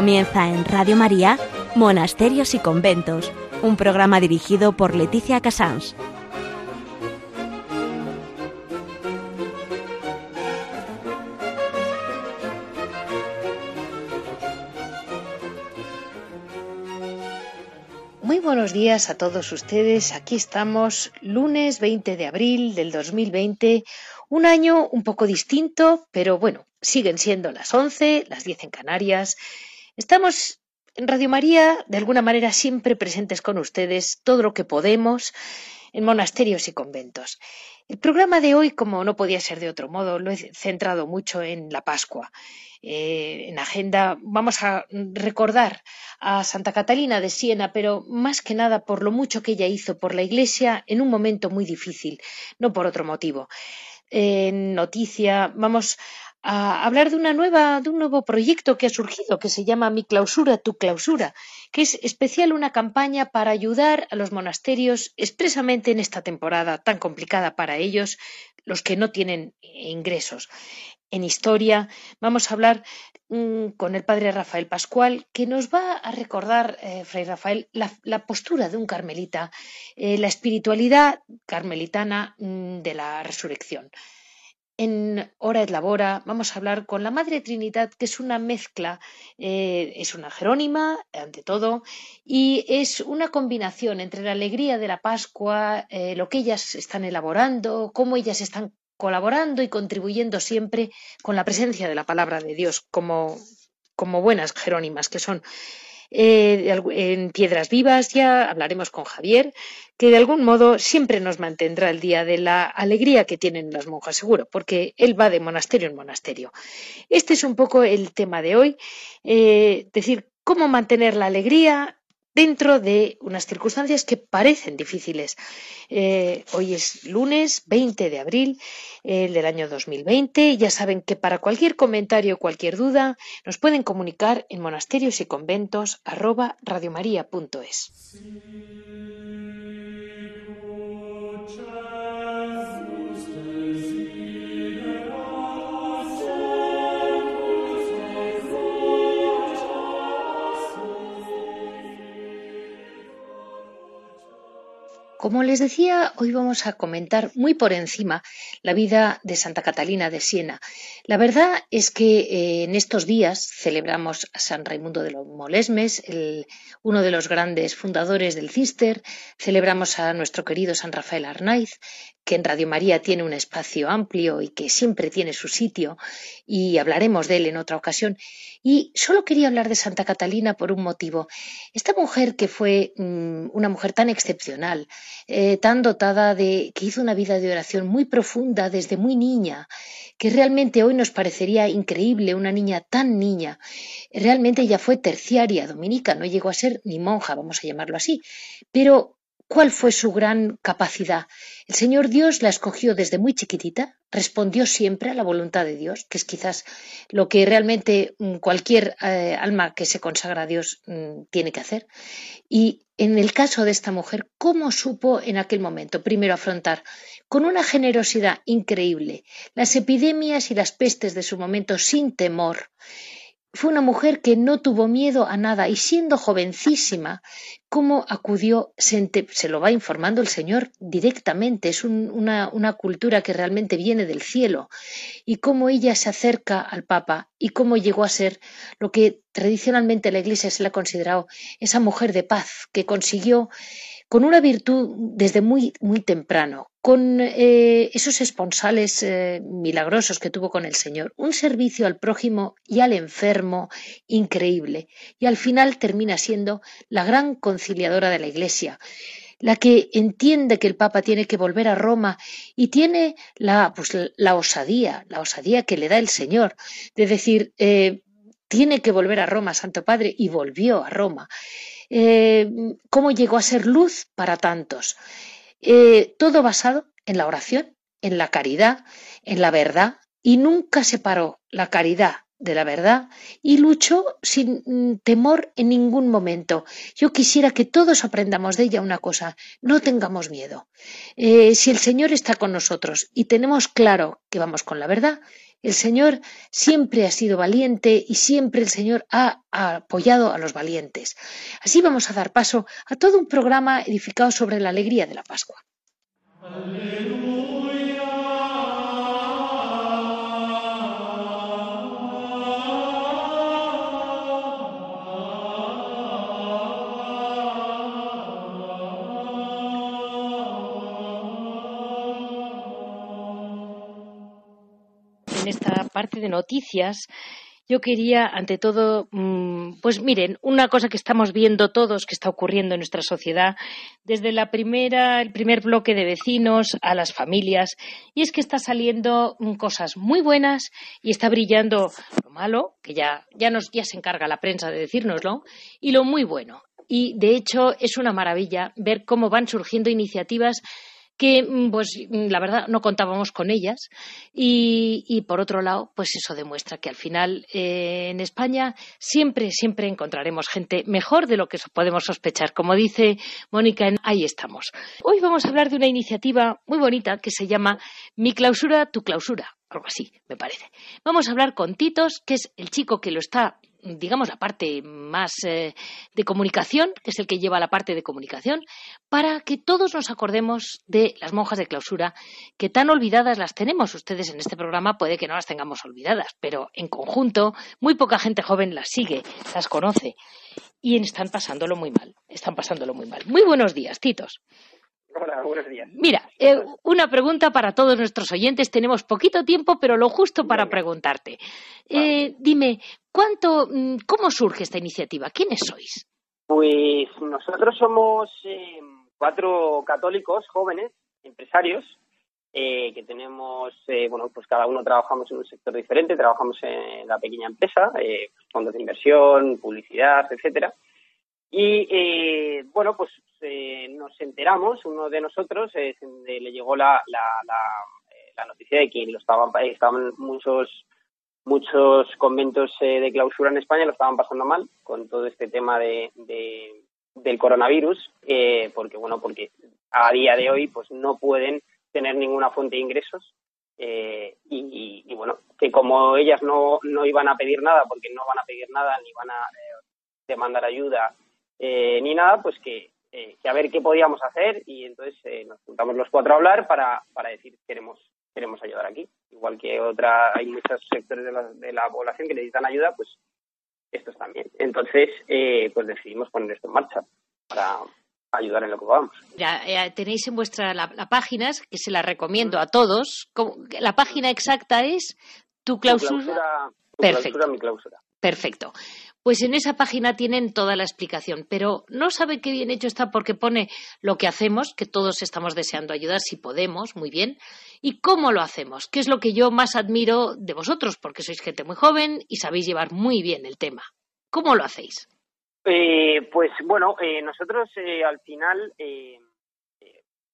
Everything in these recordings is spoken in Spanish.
Comienza en Radio María Monasterios y Conventos, un programa dirigido por Leticia Casans. Muy buenos días a todos ustedes. Aquí estamos, lunes 20 de abril del 2020, un año un poco distinto, pero bueno, siguen siendo las 11, las 10 en Canarias. Estamos en Radio María, de alguna manera, siempre presentes con ustedes, todo lo que podemos, en monasterios y conventos. El programa de hoy, como no podía ser de otro modo, lo he centrado mucho en la Pascua. Eh, en agenda vamos a recordar a Santa Catalina de Siena, pero más que nada por lo mucho que ella hizo por la Iglesia en un momento muy difícil, no por otro motivo. En noticia vamos a hablar de una nueva, de un nuevo proyecto que ha surgido, que se llama Mi clausura, tu clausura, que es especial una campaña para ayudar a los monasterios expresamente en esta temporada tan complicada para ellos, los que no tienen ingresos. En historia vamos a hablar mm, con el padre Rafael Pascual, que nos va a recordar, eh, Fray Rafael, la, postura de un carmelita, eh, la espiritualidad carmelitana mm, de la resurrección. En Hora et Labora vamos a hablar con la Madre Trinidad, que es una mezcla, eh, es una jerónima, ante todo, y es una combinación entre la alegría de la Pascua, eh, lo que ellas están elaborando, cómo ellas están colaborando y contribuyendo siempre con la presencia de la palabra de Dios, como, como buenas jerónimas que son. Eh, en Piedras Vivas ya hablaremos con Javier, que de algún modo siempre nos mantendrá el día de la alegría que tienen las monjas, seguro, porque él va de monasterio en monasterio. Este es un poco el tema de hoy, eh, decir, cómo mantener la alegría dentro de unas circunstancias que parecen difíciles. Eh, hoy es lunes 20 de abril del año 2020. Ya saben que para cualquier comentario o cualquier duda nos pueden comunicar en monasterios y conventos arroba Como les decía, hoy vamos a comentar muy por encima la vida de Santa Catalina de Siena. La verdad es que eh, en estos días celebramos a San Raimundo de los Molesmes, uno de los grandes fundadores del Cister, celebramos a nuestro querido San Rafael Arnaiz, que en Radio María tiene un espacio amplio y que siempre tiene su sitio, y hablaremos de él en otra ocasión. Y solo quería hablar de Santa Catalina por un motivo. Esta mujer que fue mm, una mujer tan excepcional, eh, tan dotada de que hizo una vida de oración muy profunda desde muy niña, que realmente hoy nos parecería increíble una niña tan niña. Realmente ella fue terciaria dominica, no llegó a ser ni monja, vamos a llamarlo así, pero ¿Cuál fue su gran capacidad? El Señor Dios la escogió desde muy chiquitita, respondió siempre a la voluntad de Dios, que es quizás lo que realmente mm, cualquier eh, alma que se consagra a Dios mm, tiene que hacer. Y en el caso de esta mujer, ¿cómo supo en aquel momento primero afrontar con una generosidad increíble las epidemias y las pestes de su momento sin temor? Fue una mujer que no tuvo miedo a nada y siendo jovencísima, cómo acudió, se, lo va informando el Señor directamente, es una, una, cultura que realmente viene del cielo, y cómo ella se acerca al Papa y cómo llegó a ser lo que tradicionalmente la Iglesia se le ha considerado esa mujer de paz que consiguió con una virtud desde muy, muy temprano, con eh, esos esponsales eh, milagrosos que tuvo con el Señor, un servicio al prójimo y al enfermo increíble, y al final termina siendo la gran conciliadora de la Iglesia la que entiende que el Papa tiene que volver a Roma y tiene la, pues, la osadía, la osadía que le da el Señor, de decir, eh, tiene que volver a Roma, Santo Padre, y volvió a Roma. Eh, cómo llegó a ser luz para tantos. Eh, todo basado en la oración, en la caridad, en la verdad, y nunca separó la caridad de la verdad y luchó sin mm, temor en ningún momento. Yo quisiera que todos aprendamos de ella una cosa, no tengamos miedo. Eh, si el Señor está con nosotros y tenemos claro que vamos con la verdad, El Señor siempre ha sido valiente y siempre el Señor ha apoyado a los valientes. Así vamos a dar paso a todo un programa edificado sobre la alegría de la Pascua. Parte de noticias, yo quería, ante todo, mm, pues miren, una cosa que estamos viendo todos que está ocurriendo en nuestra sociedad, desde la primera, el primer bloque de vecinos a las familias, y es que está saliendo mm, cosas muy buenas y está brillando lo malo, que ya, ya, nos, ya se encarga la prensa de decírnoslo, y lo muy bueno. Y de hecho es una maravilla ver cómo van surgiendo iniciativas que mm, pues mm, la verdad no contábamos con ellas. Y, por otro lado pues eso demuestra que al final eh, en España siempre siempre encontraremos gente mejor de lo que podemos sospechar. Como dice Mónica ahí estamos. Hoy vamos a hablar de una iniciativa muy bonita que se llama mi clausura tu clausura algo así, me parece. Vamos a hablar con Titos, que es el chico que lo está digamos, la parte más eh, de comunicación, que es el que lleva la parte de comunicación, para que todos nos acordemos de las monjas de clausura, que tan olvidadas las tenemos. Ustedes en este programa puede que no las tengamos olvidadas, pero en conjunto muy poca gente joven las sigue, las conoce y están pasándolo muy mal. Están pasándolo muy mal. Muy buenos días, Titos. Hola, buenos días. Mira, eh, una pregunta para todos nuestros oyentes. Tenemos poquito tiempo, pero lo justo para preguntarte. Eh, dime, ¿cuánto, mm, ¿cómo surge esta iniciativa? ¿Quiénes sois? Pues nosotros somos eh, cuatro católicos jóvenes, empresarios, que tenemos, bueno, pues cada uno trabajamos en un sector diferente, trabajamos en la pequeña empresa, fondos de inversión, publicidad, etcétera. Y eh, bueno, pues eh, nos enteramos, uno de nosotros eh, le llegó la, la, la, noticia de que lo estaban, estaban muchos muchos conventos de clausura en España lo estaban pasando mal con todo este tema de, del coronavirus, porque bueno, porque a día de hoy pues no pueden tener ninguna fuente de ingresos y, y, bueno, que como ellas no, no iban a pedir nada, porque no van a pedir nada ni van a demandar ayuda eh, ni nada, pues que, eh, que, a ver qué podíamos hacer y entonces eh, nos juntamos los cuatro a hablar para, para decir queremos queremos ayudar aquí. Igual que otra, hay muchos sectores de la, de la población que necesitan ayuda, pues estos también. Entonces, pues decidimos poner esto en marcha para ayudar en lo que podamos. Ya, tenéis en vuestra la, página, que se la recomiendo a todos. La página exacta es tu clausura. Perfecto. mi clausura. Perfecto. Pues en esa página tienen toda la explicación, pero no sabe qué bien hecho está porque pone lo que hacemos, que todos estamos deseando ayudar si podemos, muy bien, y cómo lo hacemos, que es lo que yo más admiro de vosotros, porque sois gente muy joven y sabéis llevar muy bien el tema. ¿Cómo lo hacéis? Eh, pues bueno, eh, nosotros eh, al final,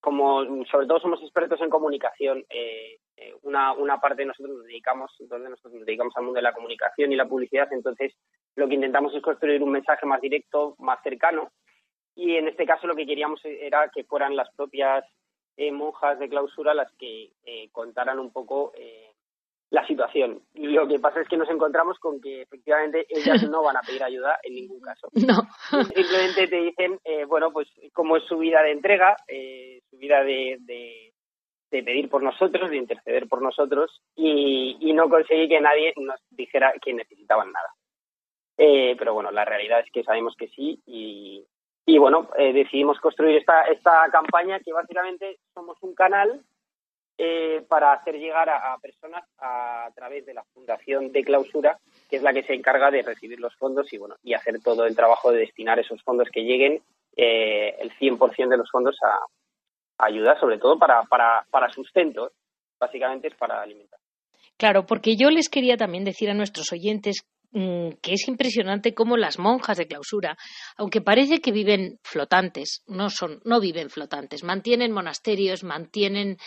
como sobre todo somos expertos en comunicación, una, una parte de nosotros nos dedicamos, donde nosotros nos dedicamos al mundo de la comunicación y la publicidad, entonces lo que intentamos es construir un mensaje más directo, más cercano, y en este caso lo que queríamos era que fueran las propias eh, monjas de clausura las que eh, contaran un poco eh, la situación. Lo que pasa es que nos encontramos con que efectivamente ellas no van a pedir ayuda en ningún caso. No. Simplemente te dicen, bueno, pues como es su vida de entrega, su vida de, de, pedir por nosotros, de interceder por nosotros, y, y no conseguí que nadie nos dijera que necesitaban nada. Eh, pero bueno, la realidad es que sabemos que sí y, y bueno, eh, decidimos construir esta, esta campaña que básicamente somos un canal eh, para hacer llegar a, personas a, través de la Fundación de Clausura, que es la que se encarga de recibir los fondos y bueno y hacer todo el trabajo de destinar esos fondos que lleguen, el 100% de los fondos a, a ayuda, sobre todo para, para, para sustento, básicamente es para alimentar. Claro, porque yo les quería también decir a nuestros oyentes que es impresionante cómo las monjas de clausura, aunque parece que viven flotantes, no son, no viven flotantes, mantienen monasterios, mantienen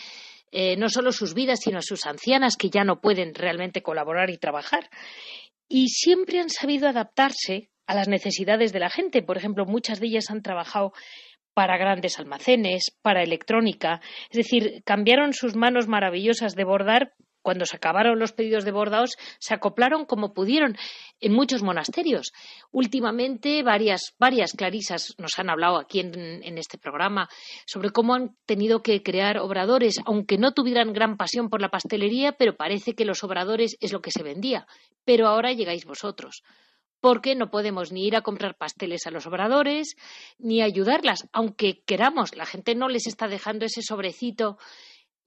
eh, no solo sus vidas, sino a sus ancianas que ya no pueden realmente colaborar y trabajar. Y siempre han sabido adaptarse a las necesidades de la gente. Por ejemplo, muchas de ellas han trabajado para grandes almacenes, para electrónica, es decir, cambiaron sus manos maravillosas de bordar cuando se acabaron los pedidos de bordados, se acoplaron como pudieron en muchos monasterios. Últimamente, varias, varias clarisas nos han hablado aquí en, este programa sobre cómo han tenido que crear obradores, aunque no tuvieran gran pasión por la pastelería, pero parece que los obradores es lo que se vendía. Pero ahora llegáis vosotros porque no podemos ni ir a comprar pasteles a los obradores, ni ayudarlas, aunque queramos. La gente no les está dejando ese sobrecito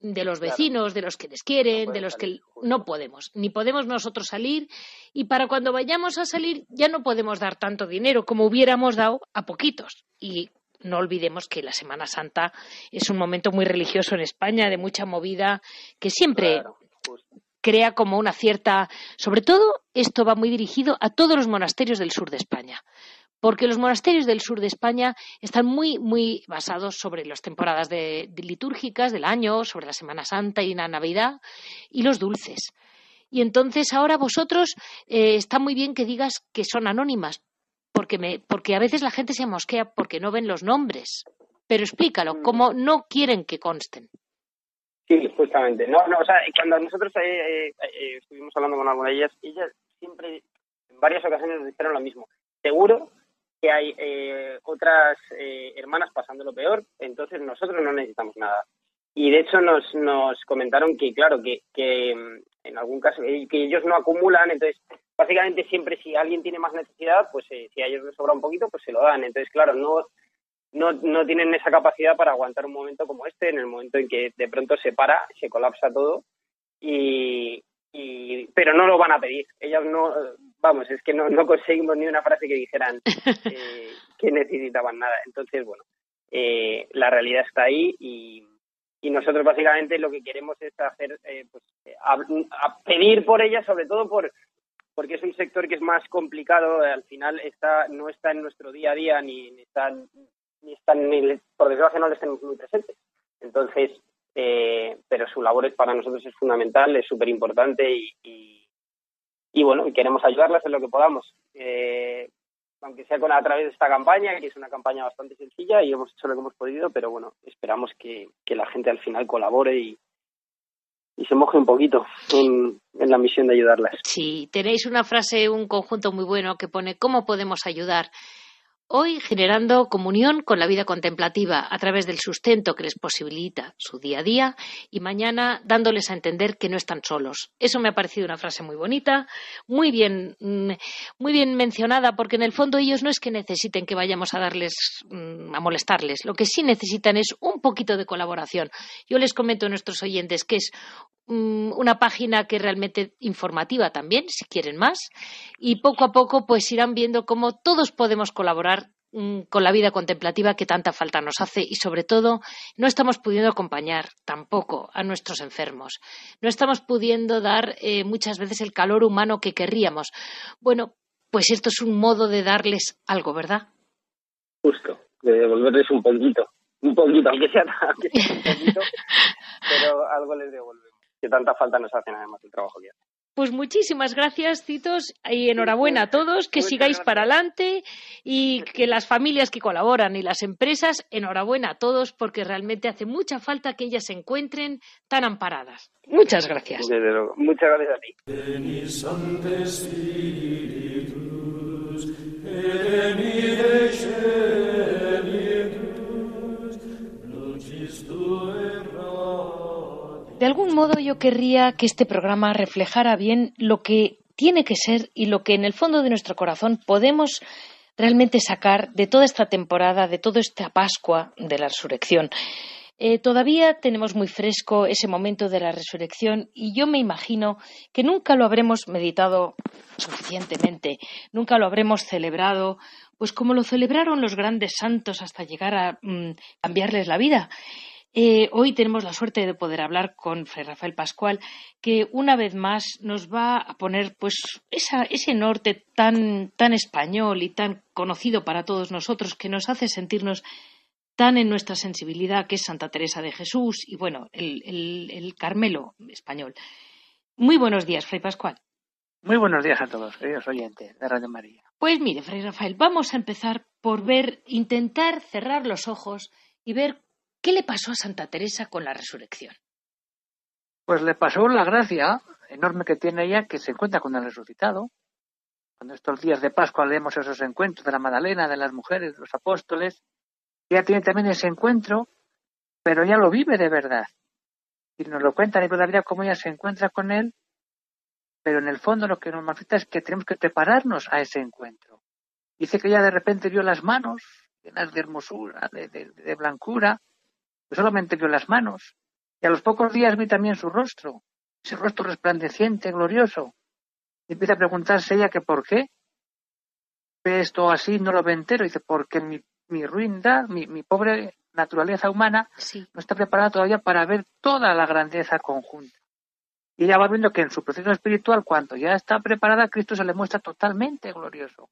de los vecinos, de los que les quieren, de los que no podemos, ni podemos nosotros salir y para cuando vayamos a salir ya no podemos dar tanto dinero como hubiéramos dado a poquitos. Y no olvidemos que la Semana Santa es un momento muy religioso en España, de mucha movida, que siempre crea como una cierta. Sobre todo, esto va muy dirigido a todos los monasterios del sur de España porque los monasterios del sur de España están muy, muy basados sobre las temporadas litúrgicas del año, sobre la Semana Santa y la Navidad y los dulces. Y entonces ahora vosotros eh, está muy bien que digas que son anónimas, porque, me, porque a veces la gente se mosquea porque no ven los nombres. Pero explícalo, mm. cómo no quieren que consten. Sí, justamente. No, no, o sea, cuando nosotros eh, eh, estuvimos hablando con alguna de ellas, ellas siempre, en varias ocasiones nos dijeron lo mismo. Seguro que hay eh, otras eh, hermanas pasando lo peor, entonces nosotros no necesitamos nada. Y de hecho nos, nos comentaron que, claro, que, que mm, en algún caso, eh, que ellos no acumulan, entonces básicamente siempre si alguien tiene más necesidad, pues si a ellos les sobra un poquito, pues se lo dan. Entonces, claro, no, no, no tienen esa capacidad para aguantar un momento como este, en el momento en que de pronto se para, se colapsa todo y, y, pero no lo van a pedir. Ellas no, vamos, es que no, no conseguimos ni una frase que dijeran eh, que necesitaban nada. Entonces, bueno, eh, la realidad está ahí y, y, nosotros básicamente lo que queremos es hacer, eh, pues, a, pedir por ellas, sobre todo por porque es un sector que es más complicado, al final está no está en nuestro día a día ni, ni están ni están ni, por desgracia no les tenemos muy presentes. Entonces, eh, pero su labor es, para nosotros es fundamental, es súper importante y, y, bueno, queremos ayudarlas en lo que podamos. Eh, aunque sea a través de esta campaña, que es una campaña bastante sencilla y hemos hecho lo que hemos podido, pero bueno, esperamos que, la gente al final colabore y, y se moje un poquito en, la misión de ayudarlas. Sí, tenéis una frase, un conjunto muy bueno que pone ¿Cómo podemos ayudar? Hoy generando comunión con la vida contemplativa a través del sustento que les posibilita su día a día y mañana dándoles a entender que no están solos. Eso me ha parecido una frase muy bonita, muy bien, mm, muy bien mencionada, porque en el fondo ellos no es que necesiten que vayamos a darles, mm, a molestarles. Lo que sí necesitan es un poquito de colaboración. Yo les comento a nuestros oyentes que es una página que realmente informativa también, si quieren más, y poco a poco pues irán viendo cómo todos podemos colaborar mm, con la vida contemplativa que tanta falta nos hace y sobre todo no estamos pudiendo acompañar tampoco a nuestros enfermos. No estamos pudiendo dar eh, muchas veces el calor humano que querríamos. Bueno, pues esto es un modo de darles algo, ¿verdad? Justo, de devolverles un poquito, un poquito, aunque sea, aunque un poquito, pero algo les devolvemos que tanta falta nos hacen además el trabajo que hacen. Pues muchísimas gracias, Citos, y enhorabuena a todos, que sigáis para adelante y que las familias que colaboran y las empresas, enhorabuena a todos, porque realmente hace mucha falta que ellas se encuentren tan amparadas. Muchas gracias. Muchas gracias a ti. De algún modo yo querría que este programa reflejara bien lo que tiene que ser y lo que en el fondo de nuestro corazón podemos realmente sacar de toda esta temporada, de toda esta Pascua de la resurrección. Eh, todavía tenemos muy fresco ese momento de la resurrección y yo me imagino que nunca lo habremos meditado suficientemente, nunca lo habremos celebrado, pues como lo celebraron los grandes santos hasta llegar a mm, cambiarles la vida. Eh, hoy tenemos la suerte de poder hablar con Fray Rafael Pascual, que una vez más nos va a poner pues ese norte tan, tan español y tan conocido para todos nosotros que nos hace sentirnos tan en nuestra sensibilidad, que es Santa Teresa de Jesús y bueno, el, el Carmelo español. Muy buenos días, Fray Pascual. Muy buenos días a todos, queridos oyentes de Radio María. Pues mire, Fray Rafael, vamos a empezar por ver, intentar cerrar los ojos y ver ¿Qué le pasó a Santa Teresa con la resurrección? Pues le pasó la gracia enorme que tiene ella que se encuentra con el resucitado. Cuando estos días de Pascua leemos esos encuentros de la Magdalena, de las mujeres, de los apóstoles, ella tiene también ese encuentro, pero ella lo vive de verdad. Y nos lo cuenta en el de cómo ella se encuentra con él, pero en el fondo lo que nos manifiesta es que tenemos que prepararnos a ese encuentro. Dice que ella de repente vio las manos llenas de hermosura, de, blancura, solamente vio las manos. Y a los pocos días vi también su rostro, ese rostro resplandeciente, glorioso. Y empieza a preguntarse ella que por qué ve esto así, no lo ve entero. Y dice, porque mi, mi ruindad, mi, mi pobre naturaleza humana no está preparada todavía para ver toda la grandeza conjunta. Y ella va viendo que en su proceso espiritual, cuando ya está preparada, Cristo se le muestra totalmente glorioso.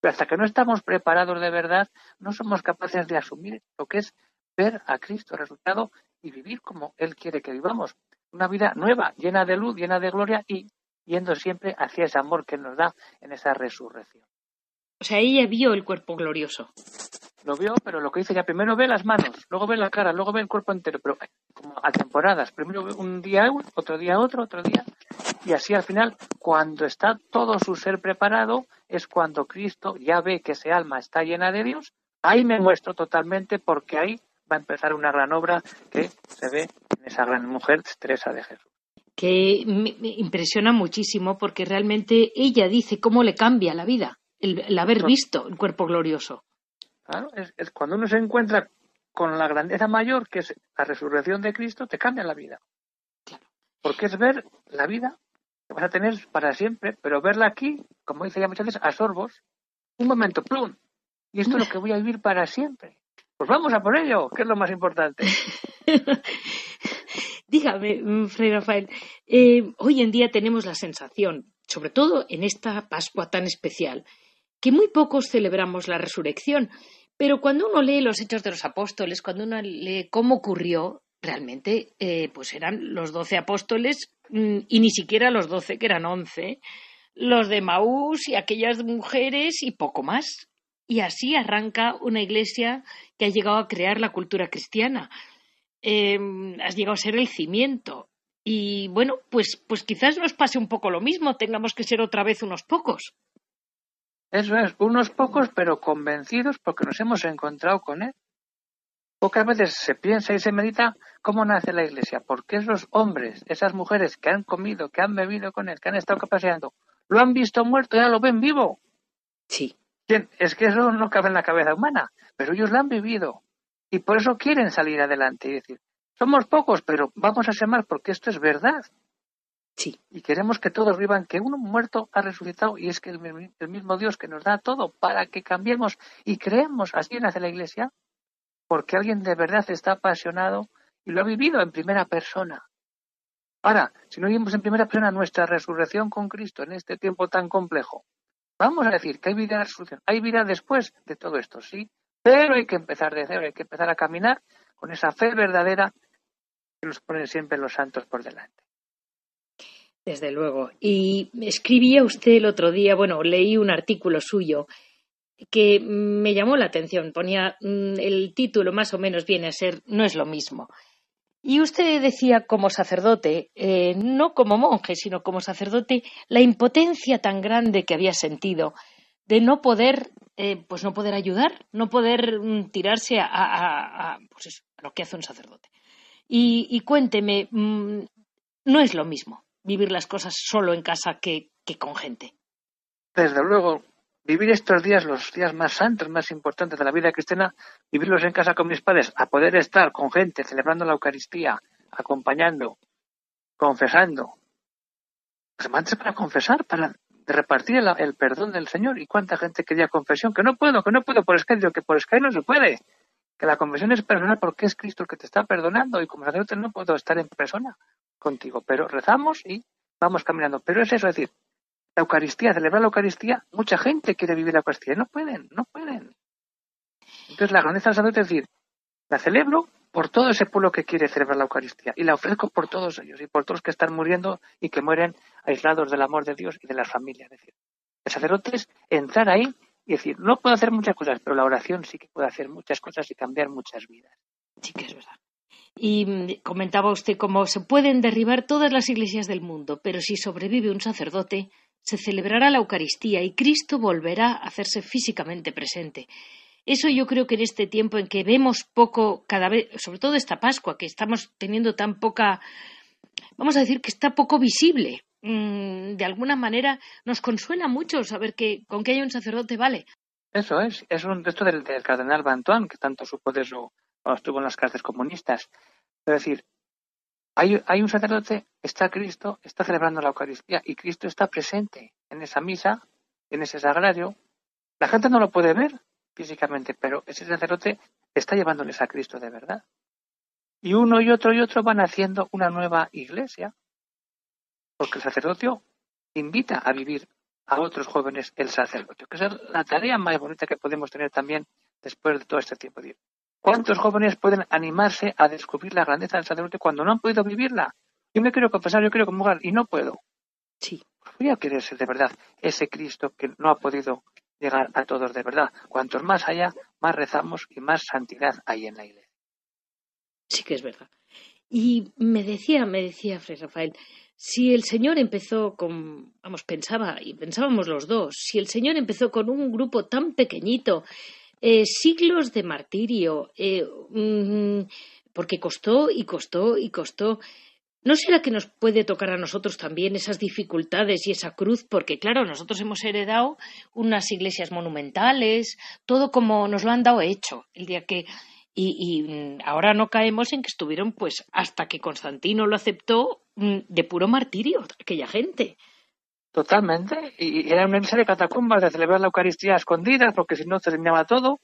Pero hasta que no estamos preparados de verdad, no somos capaces de asumir lo que es ver a Cristo resultado y vivir como Él quiere que vivamos. Una vida nueva, llena de luz, llena de gloria y yendo siempre hacia ese amor que nos da en esa resurrección. O sea, ella vio el cuerpo glorioso. Lo vio, pero lo que dice ya primero ve las manos, luego ve la cara, luego ve el cuerpo entero, pero como a temporadas. Primero ve un día uno, otro día otro, otro día. Y así al final, cuando está todo su ser preparado, es cuando Cristo ya ve que ese alma está llena de Dios. Ahí me muestro totalmente porque ahí va a empezar una gran obra que se ve en esa gran mujer Teresa de Jesús que me, impresiona muchísimo porque realmente ella dice cómo le cambia la vida el, haber visto el cuerpo glorioso. Claro, es, cuando uno se encuentra con la grandeza mayor, que es la resurrección de Cristo, te cambia la vida. Porque es ver la vida que vas a tener para siempre, pero verla aquí, como dice ya muchas veces, a sorbos, un momento, plum, y esto es lo que voy a vivir para siempre. Pues vamos a por ello, que es lo más importante. Dígame, mm, Fray Rafael, eh, hoy en día tenemos la sensación, sobre todo en esta Pascua tan especial, que muy pocos celebramos la resurrección, pero cuando uno lee los Hechos de los Apóstoles, cuando uno lee cómo ocurrió, realmente eh, pues eran los doce apóstoles mm, y ni siquiera los doce, que eran once, los de Maús y aquellas mujeres y poco más. Y así arranca una iglesia que ha llegado a crear la cultura cristiana. Eh, has llegado a ser el cimiento. Y bueno, pues, pues quizás nos pase un poco lo mismo, tengamos que ser otra vez unos pocos. Eso es, unos pocos pero convencidos porque nos hemos encontrado con Él. Pocas veces se piensa y se medita cómo nace la Iglesia, porque esos hombres, esas mujeres que han comido, que han bebido con Él, que han estado paseando, lo han visto muerto, ya lo ven vivo. Sí. Es que eso no cabe en la cabeza humana, pero ellos lo han vivido y por eso quieren salir adelante y decir, somos pocos, pero vamos a ser más porque esto es verdad. Sí. Y queremos que todos vivan que uno muerto ha resucitado y es que el, mismo Dios que nos da todo para que cambiemos y creemos, así nace la Iglesia, porque alguien de verdad está apasionado y lo ha vivido en primera persona. Ahora, si no vivimos en primera persona nuestra resurrección con Cristo en este tiempo tan complejo, vamos a decir que hay vida en la hay vida después de todo esto, sí, pero hay que empezar de cero, hay que empezar a caminar con esa fe verdadera que nos ponen siempre los santos por delante. Desde luego. Y escribía usted el otro día, bueno, leí un artículo suyo que me llamó la atención. Ponía mm, el título más o menos viene a ser No es lo mismo. Y usted decía como sacerdote, eh, no como monje, sino como sacerdote, la impotencia tan grande que había sentido de no poder, eh, pues no poder ayudar, no poder mm, tirarse a, pues a, lo que hace un sacerdote. Y, cuénteme, mm, no es lo mismo vivir las cosas solo en casa que, con gente. Desde luego, vivir estos días, los días más santos, más importantes de la vida cristiana, vivirlos en casa con mis padres, a poder estar con gente, celebrando la Eucaristía, acompañando, confesando. Pues antes para confesar, para repartir el, perdón del Señor. ¿Y cuánta gente quería confesión? Que no puedo, que no puedo por Skype, que por Skype no se puede. Que la confesión es personal porque es Cristo el que te está perdonando y como sacerdote no puedo estar en persona contigo, pero rezamos y vamos caminando. Pero es eso, es decir, la Eucaristía, celebrar la Eucaristía, mucha gente quiere vivir la Eucaristía y no pueden, no pueden. Entonces la grandeza del sacerdote es decir, la celebro por todo ese pueblo que quiere celebrar la Eucaristía y la ofrezco por todos ellos y por todos los que están muriendo y que mueren aislados del amor de Dios y de las familias. Es decir, el sacerdote es entrar ahí y decir, no puedo hacer muchas cosas, pero la oración sí que puede hacer muchas cosas y cambiar muchas vidas. Sí que es verdad. Y mm, comentaba usted cómo se pueden derribar todas las iglesias del mundo, pero si sobrevive un sacerdote, se celebrará la Eucaristía y Cristo volverá a hacerse físicamente presente. Eso yo creo que en este tiempo en que vemos poco, cada vez, sobre todo esta Pascua, que estamos teniendo tan poca, vamos a decir que está poco visible, mm, de alguna manera nos consuela mucho saber que con que haya un sacerdote vale. Eso es, es un texto del, cardenal Bantuán, que tanto supo de eso cuando estuvo en las cárceles comunistas. Es decir, hay, hay un sacerdote, está Cristo, está celebrando la Eucaristía y Cristo está presente en esa misa, en ese sagrario. La gente no lo puede ver, físicamente, pero ese sacerdote está llevándoles a Cristo de verdad. Y uno y otro y otro van haciendo una nueva iglesia, porque el sacerdocio invita a vivir a otros jóvenes el sacerdocio, que es la tarea más bonita que podemos tener también después de todo este tiempo. ¿Cuántos jóvenes pueden animarse a descubrir la grandeza del sacerdocio cuando no han podido vivirla? Yo me quiero confesar, yo quiero comulgar y no puedo. Sí. Voy a querer ser de verdad ese Cristo que no ha podido llegar a todos de verdad. Cuantos más haya, más rezamos y más santidad hay en la iglesia. Sí que es verdad. Y me decía, me decía Fray Rafael, si el Señor empezó con, vamos, pensaba, y pensábamos los dos, si el Señor empezó con un grupo tan pequeñito, eh, siglos de martirio, eh, porque costó y costó y costó, ¿No será que nos puede tocar a nosotros también esas dificultades y esa cruz? Porque, claro, nosotros hemos heredado unas iglesias monumentales, todo como nos lo han dado hecho. El día que. Y, mm, ahora no caemos en que estuvieron, pues, hasta que Constantino lo aceptó, mm, de puro martirio, aquella gente. Totalmente. Y era una iglesia de catacumbas de celebrar la Eucaristía a escondidas, porque si no terminaba todo.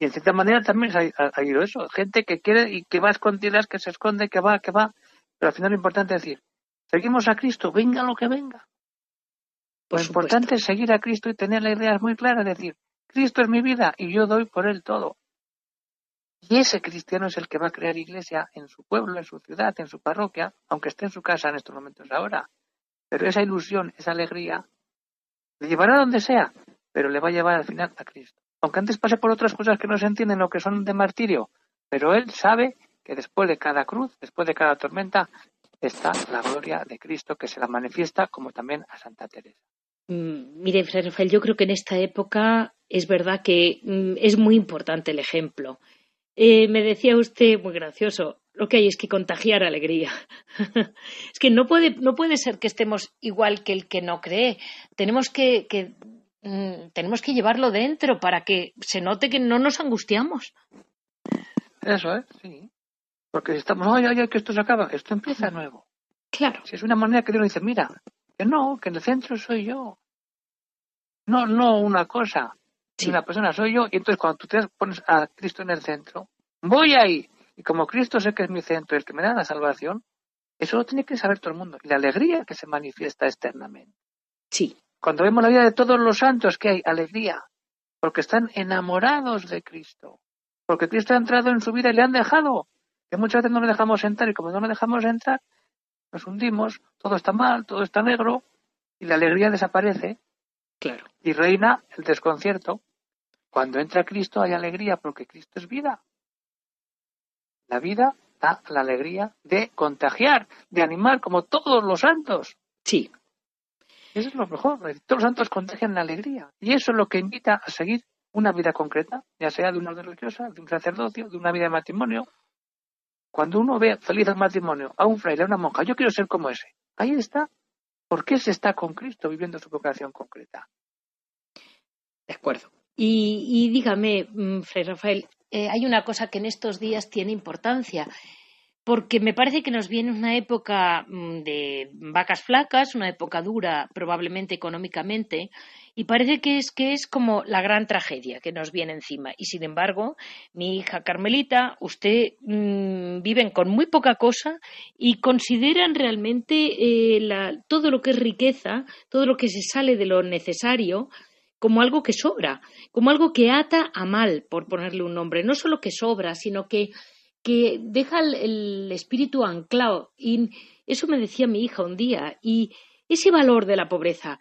Y en cierta manera también ha, ido eso. Gente que quiere y que va a escondidas, que se esconde, que va, que va. Pero al final lo importante es decir, seguimos a Cristo, venga lo que venga. lo importante es seguir a Cristo y tener la idea muy clara, decir, Cristo es mi vida y yo doy por él todo. Y ese cristiano es el que va a crear iglesia en su pueblo, en su ciudad, en su parroquia, aunque esté en su casa en estos momentos ahora. Pero esa ilusión, esa alegría, le llevará a donde sea, pero le va a llevar al final a Cristo. Aunque antes pase por otras cosas que no se entienden, lo que son de martirio, pero él sabe que después de cada cruz, después de cada tormenta, está la gloria de Cristo que se la manifiesta como también a Santa Teresa. Mm, mire, Fray Rafael, yo creo que en esta época es verdad que mm, es muy importante el ejemplo. Eh, me decía usted, muy gracioso, lo que hay es que contagiar alegría. es que no puede, no puede ser que estemos igual que el que no cree. Tenemos que, que mm, tenemos que llevarlo dentro para que se note que no nos angustiamos. Eso es, sí. Porque si estamos, ay, ay, ay, que esto se acaba, esto empieza nuevo. Claro. Si es una manera que Dios dice, mira, que no, que en el centro soy yo. No, no una cosa. Si una persona soy yo, y entonces cuando tú te pones a Cristo en el centro, voy ahí. Y como Cristo sé que es mi centro, el que me da la salvación, eso lo tiene que saber todo el mundo. Y la alegría que se manifiesta externamente. Sí. Cuando vemos la vida de todos los santos, que hay alegría, porque están enamorados de Cristo, porque Cristo ha entrado en su vida y le han dejado que muchas veces no le dejamos entrar y como no le dejamos entrar, nos hundimos, todo está mal, todo está negro y la alegría desaparece. Claro. Y reina el desconcierto. Cuando entra Cristo hay alegría porque Cristo es vida. La vida da la alegría de contagiar, de animar como todos los santos. Sí. Eso es lo mejor. Todos los santos contagian la alegría. Y eso es lo que invita a seguir una vida concreta, ya sea de una religiosa, de un sacerdocio, de una vida de matrimonio, cuando uno ve feliz el matrimonio a un fraile, a una monja, yo quiero ser como ese. Ahí está. ¿Por qué se está con Cristo viviendo su vocación concreta? De acuerdo. Y, dígame, mm, Fray Rafael, eh, hay una cosa que en estos días tiene importancia porque me parece que nos viene una época mm, de vacas flacas, una época dura probablemente económicamente, y parece que es que es como la gran tragedia que nos viene encima. Y sin embargo, mi hija Carmelita, usted mm, viven con muy poca cosa y consideran realmente eh, todo lo que es riqueza, todo lo que se sale de lo necesario, como algo que sobra, como algo que ata a mal, por ponerle un nombre. No solo que sobra, sino que que deja el, espíritu anclado. Y eso me decía mi hija un día. Y ese valor de la pobreza,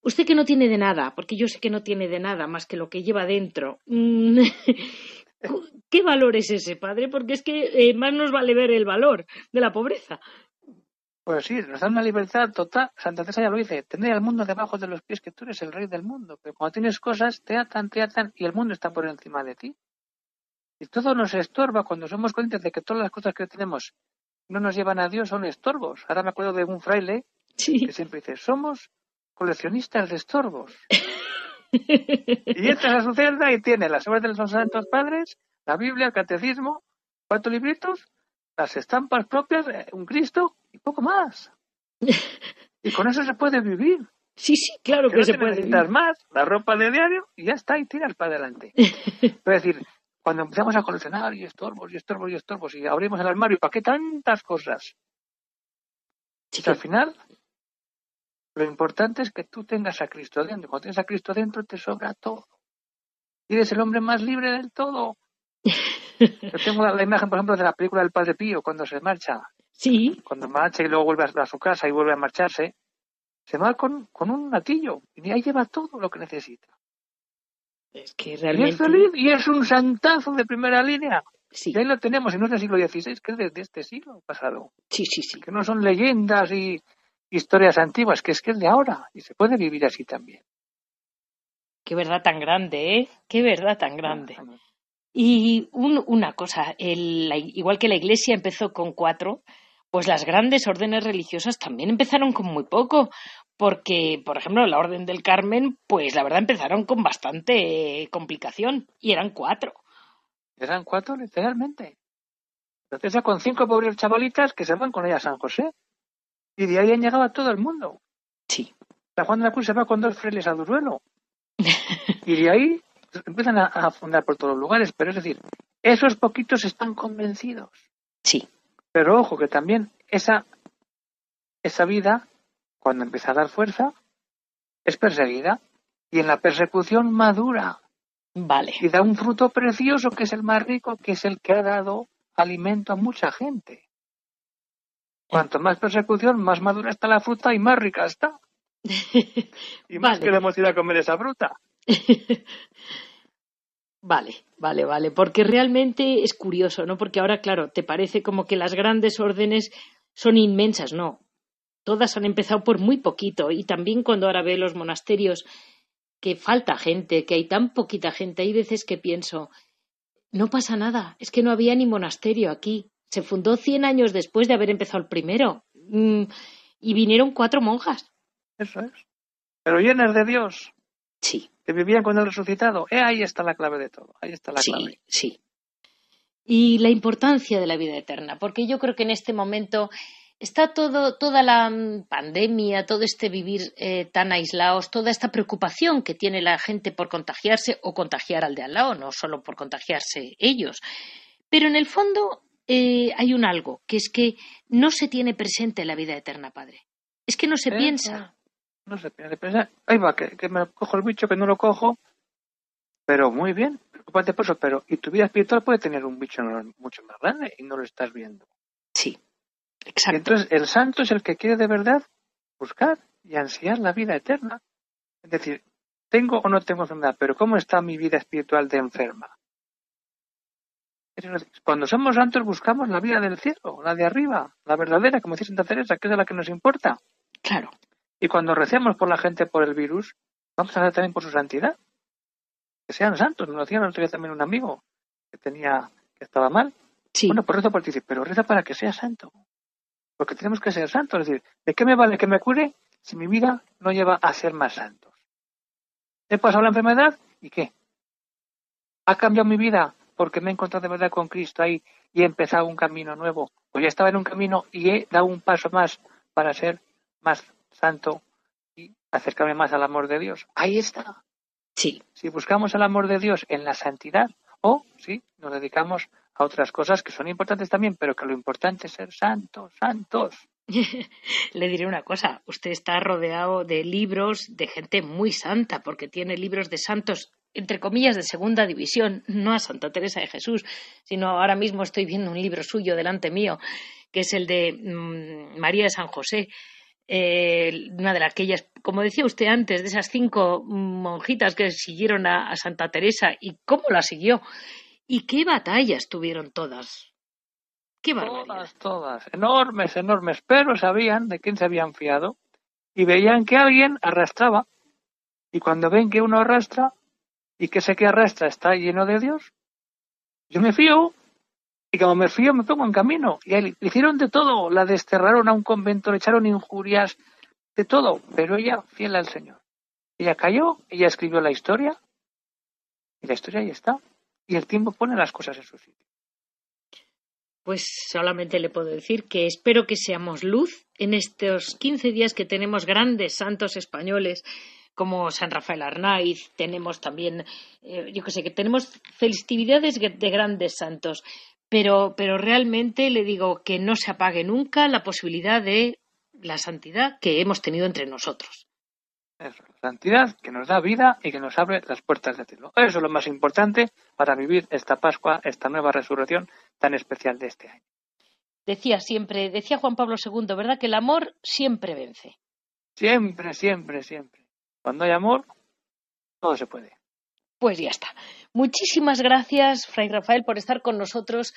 usted que no tiene de nada, porque yo sé que no tiene de nada más que lo que lleva dentro. Mm, ¿Qué valor es ese, padre? Porque es que eh, más nos vale ver el valor de la pobreza. Pues sí, nos da una libertad total. Santa Teresa ya lo dice, tener el mundo debajo de los pies, que tú eres el rey del mundo. Pero cuando tienes cosas, te atan, te atan y el mundo está por encima de ti. Y todo nos estorba cuando somos conscientes de que todas las cosas que tenemos no nos llevan a Dios, son estorbos. Ahora me acuerdo de un fraile que siempre dice, somos coleccionistas de estorbos. y entras a su celda y tiene las obras de los santos padres, la Biblia, el catecismo, cuatro libritos, las estampas propias, un Cristo y poco más. y con eso se puede vivir. Sí, sí, claro que, se puede vivir. más, la ropa de diario y ya está, y tiras para adelante. es decir, cuando empezamos a coleccionar y estorbos y estorbos y estorbos y abrimos el armario, ¿para qué tantas cosas? Y al final, lo importante es que tú tengas a Cristo dentro. Cuando tienes a Cristo dentro, te sobra todo. Y eres el hombre más libre del todo. Yo tengo la, imagen, por ejemplo, de la película del Padre Pío, cuando se marcha. Sí. Cuando marcha y luego vuelve a, su casa y vuelve a marcharse, se va con, con un latillo y ahí lleva todo lo que necesita. Es que realmente... Y es, un santazo de primera línea. Sí. Y ahí lo tenemos, y no es del siglo XVI, que es de, este siglo pasado. Sí, sí, sí. Que no son leyendas y historias antiguas, que es que es de ahora, y se puede vivir así también. Qué verdad tan grande, ¿eh? Qué verdad tan grande. Y una cosa, el, igual que la Iglesia empezó con cuatro, pues las grandes órdenes religiosas también empezaron con muy poco porque, por ejemplo, la Orden del Carmen, pues la verdad empezaron con bastante complicación y eran cuatro. Eran cuatro, literalmente. Entonces, con cinco pobres chavalitas que se van con ella a San José. Y de ahí han llegado a todo el mundo. Sí. La Juan de la Cruz se va con dos frailes a Duruelo. y de ahí empiezan a, a, fundar por todos los lugares. Pero es decir, esos poquitos están convencidos. Sí. Pero ojo, que también esa, esa vida cuando empieza a dar fuerza, es perseguida y en la persecución madura. Vale. Y da un fruto precioso que es el más rico, que es el que ha dado alimento a mucha gente. Cuanto más persecución, más madura está la fruta y más rica está. y más queremos ir a comer esa fruta. Vale, vale, vale, porque realmente es curioso, ¿no? Porque ahora, claro, te parece como que las grandes órdenes son inmensas, no todas han empezado por muy poquito y también cuando ahora veo los monasterios que falta gente, que hay tan poquita gente, hay veces que pienso, no pasa nada, es que no había ni monasterio aquí, se fundó cien años después de haber empezado el primero mm, y vinieron cuatro monjas. Eso es. Pero llenas de Dios. Sí. Que vivían con el resucitado. Eh, ahí está la clave de todo. Ahí está la sí, clave. Sí. Y la importancia de la vida eterna, porque yo creo que en este momento está todo, toda la pandemia, todo este vivir eh, tan aislados, toda esta preocupación que tiene la gente por contagiarse o contagiar al de al lado, no solo por contagiarse ellos. Pero en el fondo eh, hay un algo, que es que no se tiene presente la vida eterna, Padre. Es que no se piensa. No se piensa. Ahí va, que, me cojo el bicho, que no lo cojo. Pero muy bien, preocupante por eso. Pero, y tu vida espiritual puede tener un bicho mucho más grande y no lo estás viendo. Sí. Entonces, el santo es el que quiere de verdad buscar y ansiar la vida eterna. Es decir, tengo o no tengo enfermedad, pero ¿cómo está mi vida espiritual de enferma? Cuando somos santos buscamos la vida del cielo, la de arriba, la verdadera, como dice Santa Teresa, que es la que nos importa. Claro. Y cuando recemos por la gente por el virus, vamos a hacer también por su santidad. Que sean santos. Nos lo decía el también un amigo que tenía, que estaba mal. Sí. Bueno, pues por ti, pero reza para que sea santo porque tenemos que ser santos. Es decir, ¿de qué me vale que me cure si mi vida no lleva a ser más santos? He pasado la enfermedad y qué? ¿Ha cambiado mi vida porque me he encontrado de verdad con Cristo ahí y he empezado un camino nuevo? Pues ya estaba en un camino y he dado un paso más para ser más santo y acercarme más al amor de Dios. Ahí está. Sí. Si buscamos el amor de Dios en la santidad o si nos dedicamos a otras cosas que son importantes también, pero que lo importante es ser santos, santos. Le diré una cosa, usted está rodeado de libros de gente muy santa, porque tiene libros de santos, entre comillas, de segunda división, no a Santa Teresa de Jesús, sino ahora mismo estoy viendo un libro suyo delante mío, que es el de mm, María de San José, eh, una de aquellas, como decía usted antes, de esas cinco monjitas que siguieron a, Santa Teresa y cómo la siguió ¿Y qué batallas tuvieron todas? Qué Todas, todas, enormes, enormes, pero sabían de quién se habían fiado y veían que alguien arrastraba. Y cuando ven que uno arrastra y que ese que arrastra está lleno de Dios, yo me fío y como me fío me pongo en camino. Y le hicieron de todo, la desterraron a un convento, le echaron injurias, de todo, pero ella fiel al Señor. Ella cayó, ella escribió la historia y la historia ahí está. Y el tiempo pone las cosas en su sitio. Pues solamente le puedo decir que espero que seamos luz en estos 15 días que tenemos grandes santos españoles como San Rafael Arnaiz, tenemos también, eh, yo que sé, que tenemos festividades de grandes santos, pero, pero realmente le digo que no se apague nunca la posibilidad de la santidad que hemos tenido entre nosotros. Eso, santidad que nos da vida y que nos abre las puertas del cielo. Eso es lo más importante para vivir esta Pascua, esta nueva resurrección tan especial de este año. Decía siempre, decía Juan Pablo II, ¿verdad? Que el amor siempre vence. Siempre, siempre, siempre. Cuando hay amor, todo se puede. Pues ya está. Muchísimas gracias, Fray Rafael, por estar con nosotros,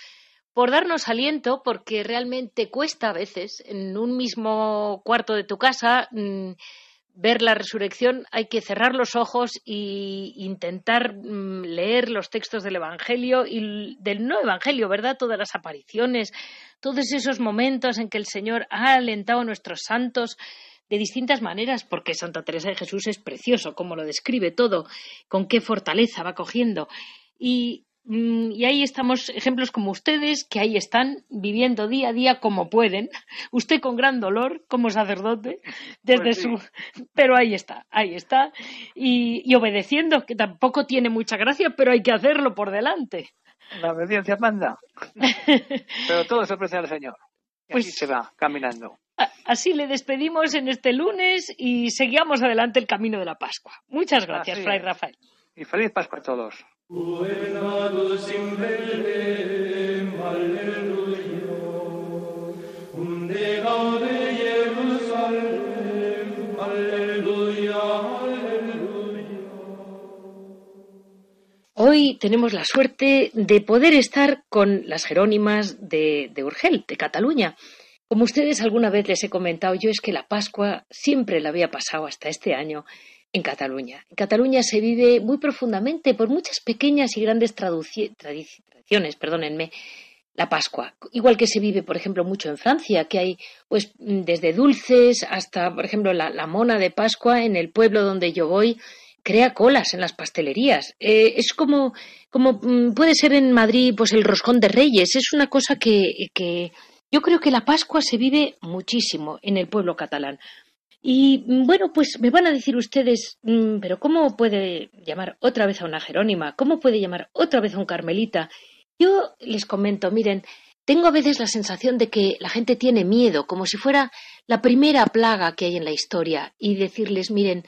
por darnos aliento, porque realmente cuesta a veces en un mismo cuarto de tu casa. Mm, ver la resurrección hay que cerrar los ojos e intentar mm, leer los textos del Evangelio y del no Evangelio, ¿verdad? Todas las apariciones, todos esos momentos en que el Señor ha alentado a nuestros santos de distintas maneras, porque Santa Teresa de Jesús es precioso, como lo describe todo, con qué fortaleza va cogiendo. Y Mm, y ahí estamos ejemplos como ustedes, que ahí están viviendo día a día como pueden. Usted con gran dolor como sacerdote, desde pues su. Pero ahí está, ahí está. Y, obedeciendo, que tampoco tiene mucha gracia, pero hay que hacerlo por delante. La obediencia manda. pero todo se aprecia al Señor. Y pues, así se va caminando. Así le despedimos en este lunes y seguimos adelante el camino de la Pascua. Muchas gracias, Fray Rafael. Y feliz Pascua a todos. Hoy tenemos la suerte de poder estar con las Jerónimas de, de, Urgel, de Cataluña. Como ustedes alguna vez les he comentado, yo es que la Pascua siempre la había pasado hasta este año en Cataluña. En Cataluña se vive muy profundamente por muchas pequeñas y grandes tradiciones, perdónenme, la Pascua. Igual que se vive, por ejemplo, mucho en Francia, que hay pues desde dulces hasta, por ejemplo, la, mona de Pascua en el pueblo donde yo voy crea colas en las pastelerías. Eh, es como, como mm, puede ser en Madrid, pues el roscón de Reyes. Es una cosa que, que yo creo que la Pascua se vive muchísimo en el pueblo catalán. Y mm, bueno, pues me van a decir ustedes, mm, pero ¿cómo puede llamar otra vez a una Jerónima? ¿Cómo puede llamar otra vez a un Carmelita? Yo les comento, miren, tengo a veces la sensación de que la gente tiene miedo, como si fuera la primera plaga que hay en la historia, y decirles, miren,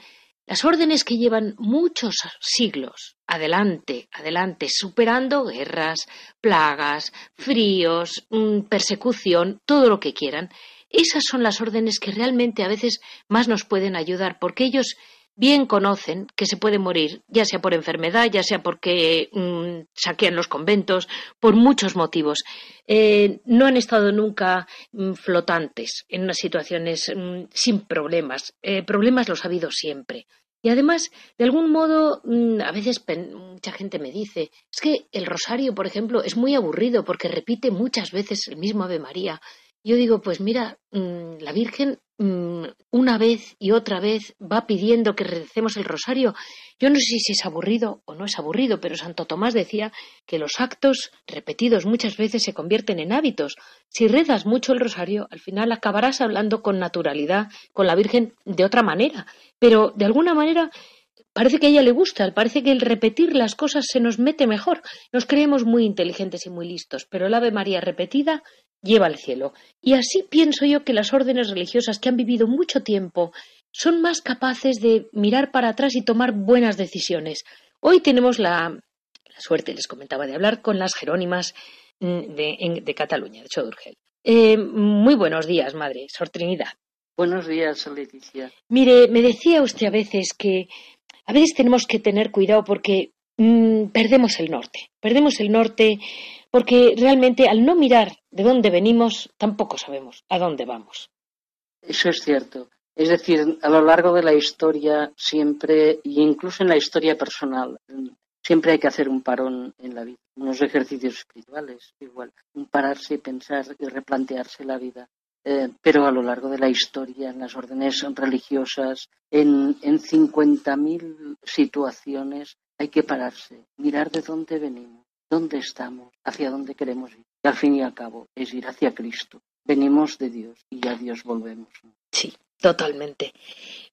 las órdenes que llevan muchos siglos adelante, adelante, superando guerras, plagas, fríos, mm, persecución, todo lo que quieran, esas son las órdenes que realmente a veces más nos pueden ayudar, porque ellos bien conocen que se puede morir, ya sea por enfermedad, ya sea porque mm, saquean los conventos, por muchos motivos. Eh, no han estado nunca mm, flotantes en unas situaciones mm, sin problemas. Eh, problemas los ha habido siempre. Y además, de algún modo, a veces mucha gente me dice, es que el rosario, por ejemplo, es muy aburrido porque repite muchas veces el mismo Ave María yo digo, pues mira, mm, la Virgen mm, una vez y otra vez va pidiendo que recemos el rosario. Yo no sé si es aburrido o no es aburrido, pero Santo Tomás decía que los actos repetidos muchas veces se convierten en hábitos. Si rezas mucho el rosario, al final acabarás hablando con naturalidad con la Virgen de otra manera. Pero de alguna manera parece que a ella le gusta, parece que el repetir las cosas se nos mete mejor. Nos creemos muy inteligentes y muy listos, pero el Ave María repetida lleva al cielo. Y así pienso yo que las órdenes religiosas que han vivido mucho tiempo son más capaces de mirar para atrás y tomar buenas decisiones. Hoy tenemos la, suerte, les comentaba, de hablar con las Jerónimas mm, de, Cataluña, de Chodurgel. Eh, muy buenos días, madre, Sor Trinidad. Buenos días, Leticia. Mire, me decía usted a veces que a veces tenemos que tener cuidado porque mm, perdemos el norte. Perdemos el norte porque realmente al no mirar de dónde venimos, tampoco sabemos a dónde vamos. Eso es cierto. Es decir, a lo largo de la historia siempre, e incluso en la historia personal, siempre hay que hacer un parón en la vida, unos ejercicios espirituales, igual, un pararse y pensar y replantearse la vida. Eh, pero a lo largo de la historia, en las órdenes religiosas, en, en 50.000 situaciones, hay que pararse, mirar de dónde venimos, dónde estamos, hacia dónde queremos ir. Y al fin y al cabo es ir hacia Cristo. Venimos de Dios y a Dios volvemos. Sí, totalmente.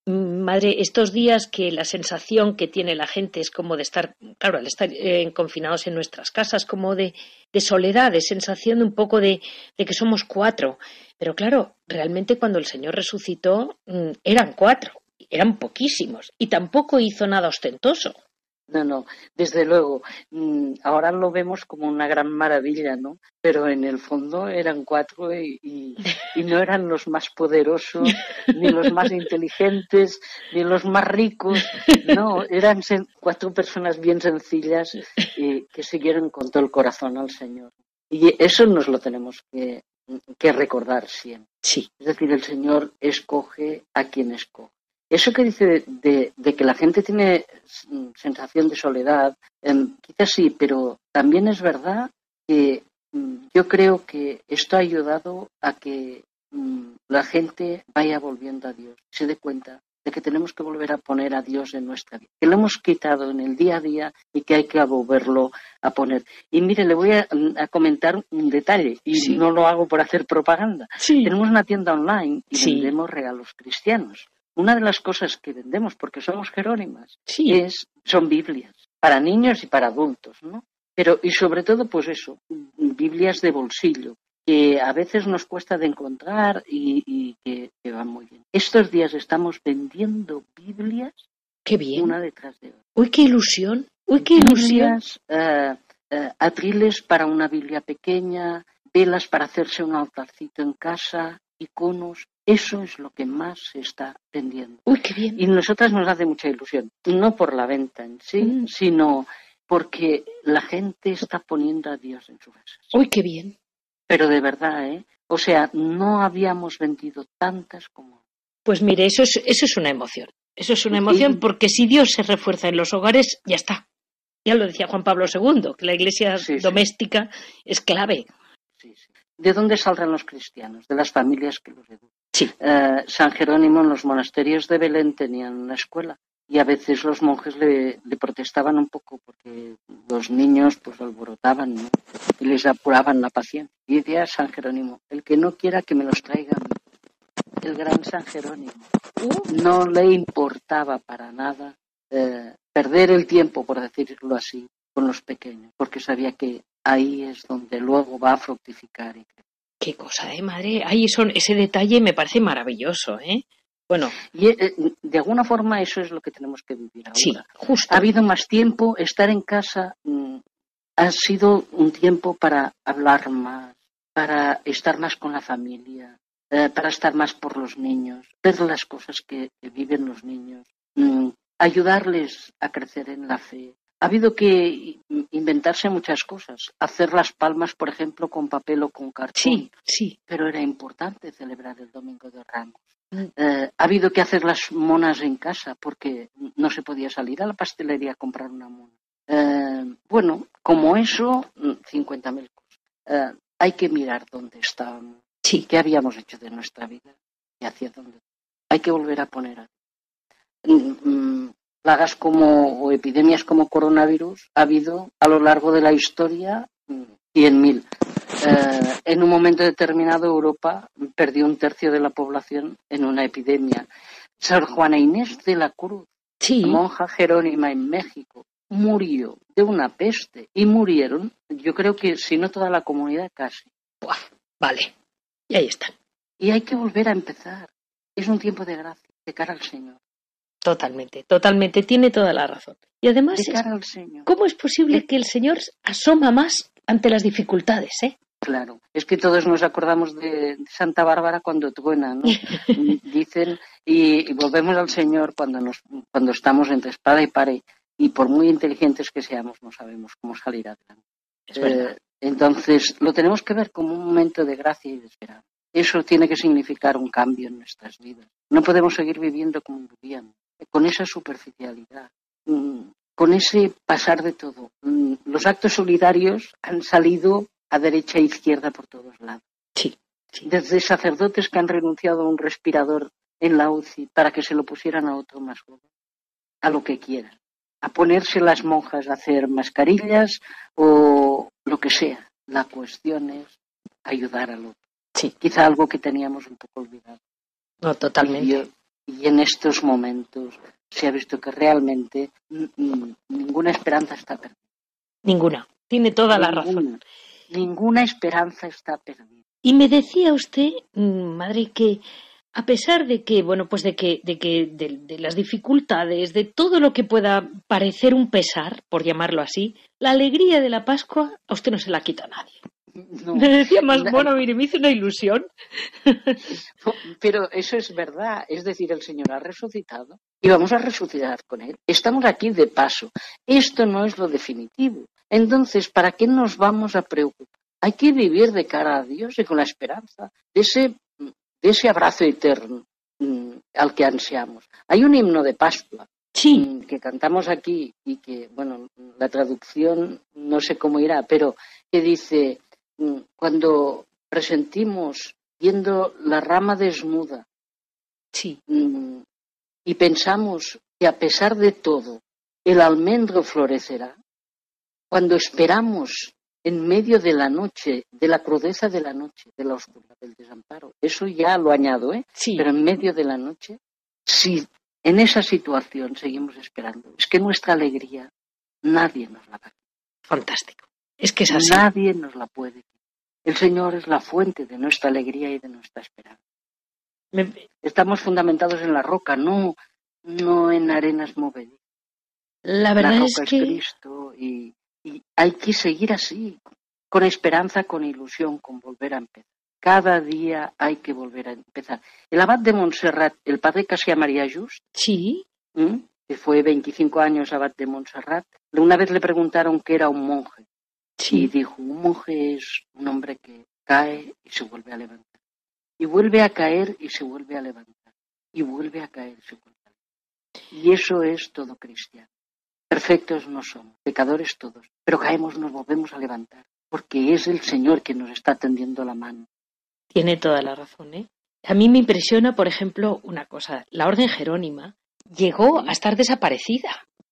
Mm, madre, estos días que la sensación que tiene la gente es como de estar, claro, al estar eh, confinados en nuestras casas, como de, de soledad, de sensación un poco de, de, que somos cuatro. Pero claro, realmente cuando el Señor resucitó mm, eran cuatro, eran poquísimos, y tampoco hizo nada ostentoso. No, no, desde luego. Mm, ahora lo vemos como una gran maravilla, ¿no? Pero en el fondo eran cuatro y, no eran los más poderosos, ni los más inteligentes, ni los más ricos. No, eran cuatro personas bien sencillas y que siguieron con todo el corazón al Señor. Y eso nos lo tenemos que, que recordar siempre. Sí. Es decir, el Señor escoge a quien escoge. Eso que dice de, que la gente tiene sensación de soledad, em, quizás sí, pero también es verdad que mm, yo creo que esto ha ayudado a que mm, la gente vaya volviendo a Dios, se dé cuenta de que tenemos que volver a poner a Dios en nuestra vida, que lo hemos quitado en el día a día y que hay que volverlo a poner. Y mire, le voy a, comentar un detalle, y no lo hago por hacer propaganda. Tenemos una tienda online y vendemos regalos cristianos una de las cosas que vendemos, porque somos jerónimas, es, son Biblias, para niños y para adultos, ¿no? Pero, y sobre todo, pues eso, Biblias de bolsillo, que a veces nos cuesta de encontrar y, que, van muy bien. Estos días estamos vendiendo Biblias qué bien. una detrás de otra. Uy, qué ilusión. Uy, qué ilusión. Uh, atriles para una Biblia pequeña, velas para hacerse un altarcito en casa, iconos. Eso es lo que más se está vendiendo. Uy, qué bien. Y nosotras nos hace mucha ilusión, no por la venta en sí, mm. sino porque la gente está poniendo a Dios en su casa. Uy, qué bien. Pero de verdad, ¿eh? O sea, no habíamos vendido tantas como. Pues mire, eso es, eso es una emoción. Eso es una emoción porque si Dios se refuerza en los hogares, ya está. Ya lo decía Juan Pablo II, que la iglesia doméstica es clave. ¿De dónde saldrán los cristianos? De las familias que los educan. Sí. Eh, San Jerónimo en los monasterios de Belén tenían una escuela y a veces los monjes le, protestaban un poco porque los niños pues alborotaban y les apuraban la paciencia. Y decía San Jerónimo, el que no quiera que me los traigan, el gran San Jerónimo, no le importaba para nada eh, perder el tiempo, por decirlo así, con los pequeños, porque sabía que ahí es donde luego va a fructificar. Qué cosa, ¿eh, madre? Ahí son, ese detalle me parece maravilloso, ¿eh? Bueno. Y eh, de alguna forma eso es lo que tenemos que vivir ahora. Sí, justo. Ha habido más tiempo, estar en casa mm, ha sido un tiempo para hablar más, para estar más con la familia, eh, para estar más por los niños, ver las cosas que, viven los niños, mm, ayudarles a crecer en la fe, ha habido que inventarse muchas cosas. Hacer las palmas, por ejemplo, con papel o con cartón. Sí, sí. Pero era importante celebrar el Domingo de Ramos. Mm. Eh, ha habido que hacer las monas en casa porque no se podía salir a la pastelería a comprar una mona. Eh, bueno, como eso, 50.000 mm, cosas. Eh, hay que mirar dónde estábamos. Sí. ¿Qué habíamos hecho de nuestra vida? Y hacia dónde. Hay que volver a poner a mm, plagas como o epidemias como coronavirus ha habido a lo largo de la historia 100.000. Eh, en un momento determinado Europa perdió un tercio de la población en una epidemia. Sor Juana Inés de la Cruz, monja jerónima en México, murió de una peste y murieron, yo creo que si no toda la comunidad casi. vale, y ahí están. Y hay que volver a empezar. Es un tiempo de gracia, de cara al Señor. Totalmente, totalmente, tiene toda la razón. Y además, ¿cómo es posible que el Señor asoma más ante las dificultades? Eh? Claro, es que todos nos acordamos de Santa Bárbara cuando truena, ¿no? Dicen, y, volvemos al Señor cuando, nos, cuando estamos entre espada y pared. y por muy inteligentes que seamos, no sabemos cómo salir adelante. Eh, entonces, lo tenemos que ver como un momento de gracia y de esperanza. Eso tiene que significar un cambio en nuestras vidas. No podemos seguir viviendo como vivíamos, con esa superficialidad, mm, con ese pasar de todo. Mm, los actos solidarios han salido a derecha e izquierda por todos lados. Sí, Desde sacerdotes que han renunciado a un respirador en la UCI para que se lo pusieran a otro más joven, a lo que quieran, a ponerse las monjas a hacer mascarillas o lo que sea. La cuestión es ayudar al otro. Sí. Quizá algo que teníamos un poco olvidado. No, totalmente. Y en estos momentos se ha visto que realmente ninguna esperanza está perdida. Ninguna. Tiene toda la razón. Ninguna esperanza está perdida. Y me decía usted, mm, madre, que a pesar de que, bueno, pues de que, de que, de, de las dificultades, de todo lo que pueda parecer un pesar, por llamarlo así, la alegría de la Pascua a usted no se la quita nadie. No. Me decía más Na- bueno, mire, me hizo una ilusión. Pero eso es verdad, es decir, el Señor ha resucitado y vamos a resucitar con Él. Estamos aquí de paso. Esto no es lo definitivo. Entonces, ¿para qué nos vamos a preocupar? Hay que vivir de cara a Dios y con la esperanza de ese, de ese abrazo eterno mm, al que ansiamos. Hay un himno de Pascua Sí, mm, que cantamos aquí y que, bueno, la traducción no sé cómo irá, pero que dice, cuando presentimos viendo la rama desnuda sí, mm, y pensamos que a pesar de todo el almendro florecerá, cuando esperamos en medio de la noche, de la crudeza de la noche, de la oscuridad, del desamparo, eso ya lo añado, ¿eh? sí. pero en medio de la noche, si en esa situación seguimos esperando, es que nuestra alegría nadie nos la va a Fantástico. Es que es así. nadie nos la puede. El Señor es la fuente de nuestra alegría y de nuestra esperanza. Me- Estamos fundamentados en la roca, no, no en arenas movedizas. la La verdad roca es es, que Cristo y, y hay que seguir así, con esperanza, con ilusión, con volver a empezar. Cada día hay que volver a empezar. El abad de Montserrat, el padre Casia María Just, sí, que fue 25 años abad de Montserrat, una vez le preguntaron qué era un monje sí, dijo, un monje es un hombre que cae y se vuelve a levantar. Y vuelve a caer y se vuelve a levantar. Y vuelve a caer y se vuelve a levantar. Y eso es todo cristiano. Perfectos no somos, pecadores todos, pero caemos, nos volvemos a levantar, porque es el Señor que nos está tendiendo la mano. tiene toda la razón, ¿eh? A mí me impresiona, por ejemplo, una cosa. La Orden Jerónima llegó a estar desaparecida.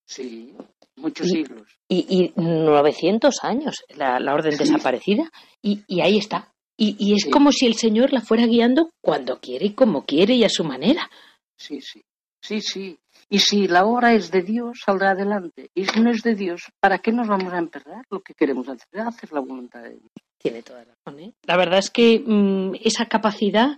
Sí, muchos Y- siglos. Y, y 900 años la, la Orden Sí. desaparecida. Y, y ahí está. Y, y es Sí. como si el Señor la fuera guiando cuando quiere y como quiere y a su manera. Sí, sí, sí, sí. Y si la obra es de Dios, saldrá adelante. Y si no es de Dios, ¿para qué nos vamos a emperrar? Lo que queremos hacer es hacer la voluntad de Dios. Tiene toda la razón, ¿eh? La verdad es que mm, esa capacidad,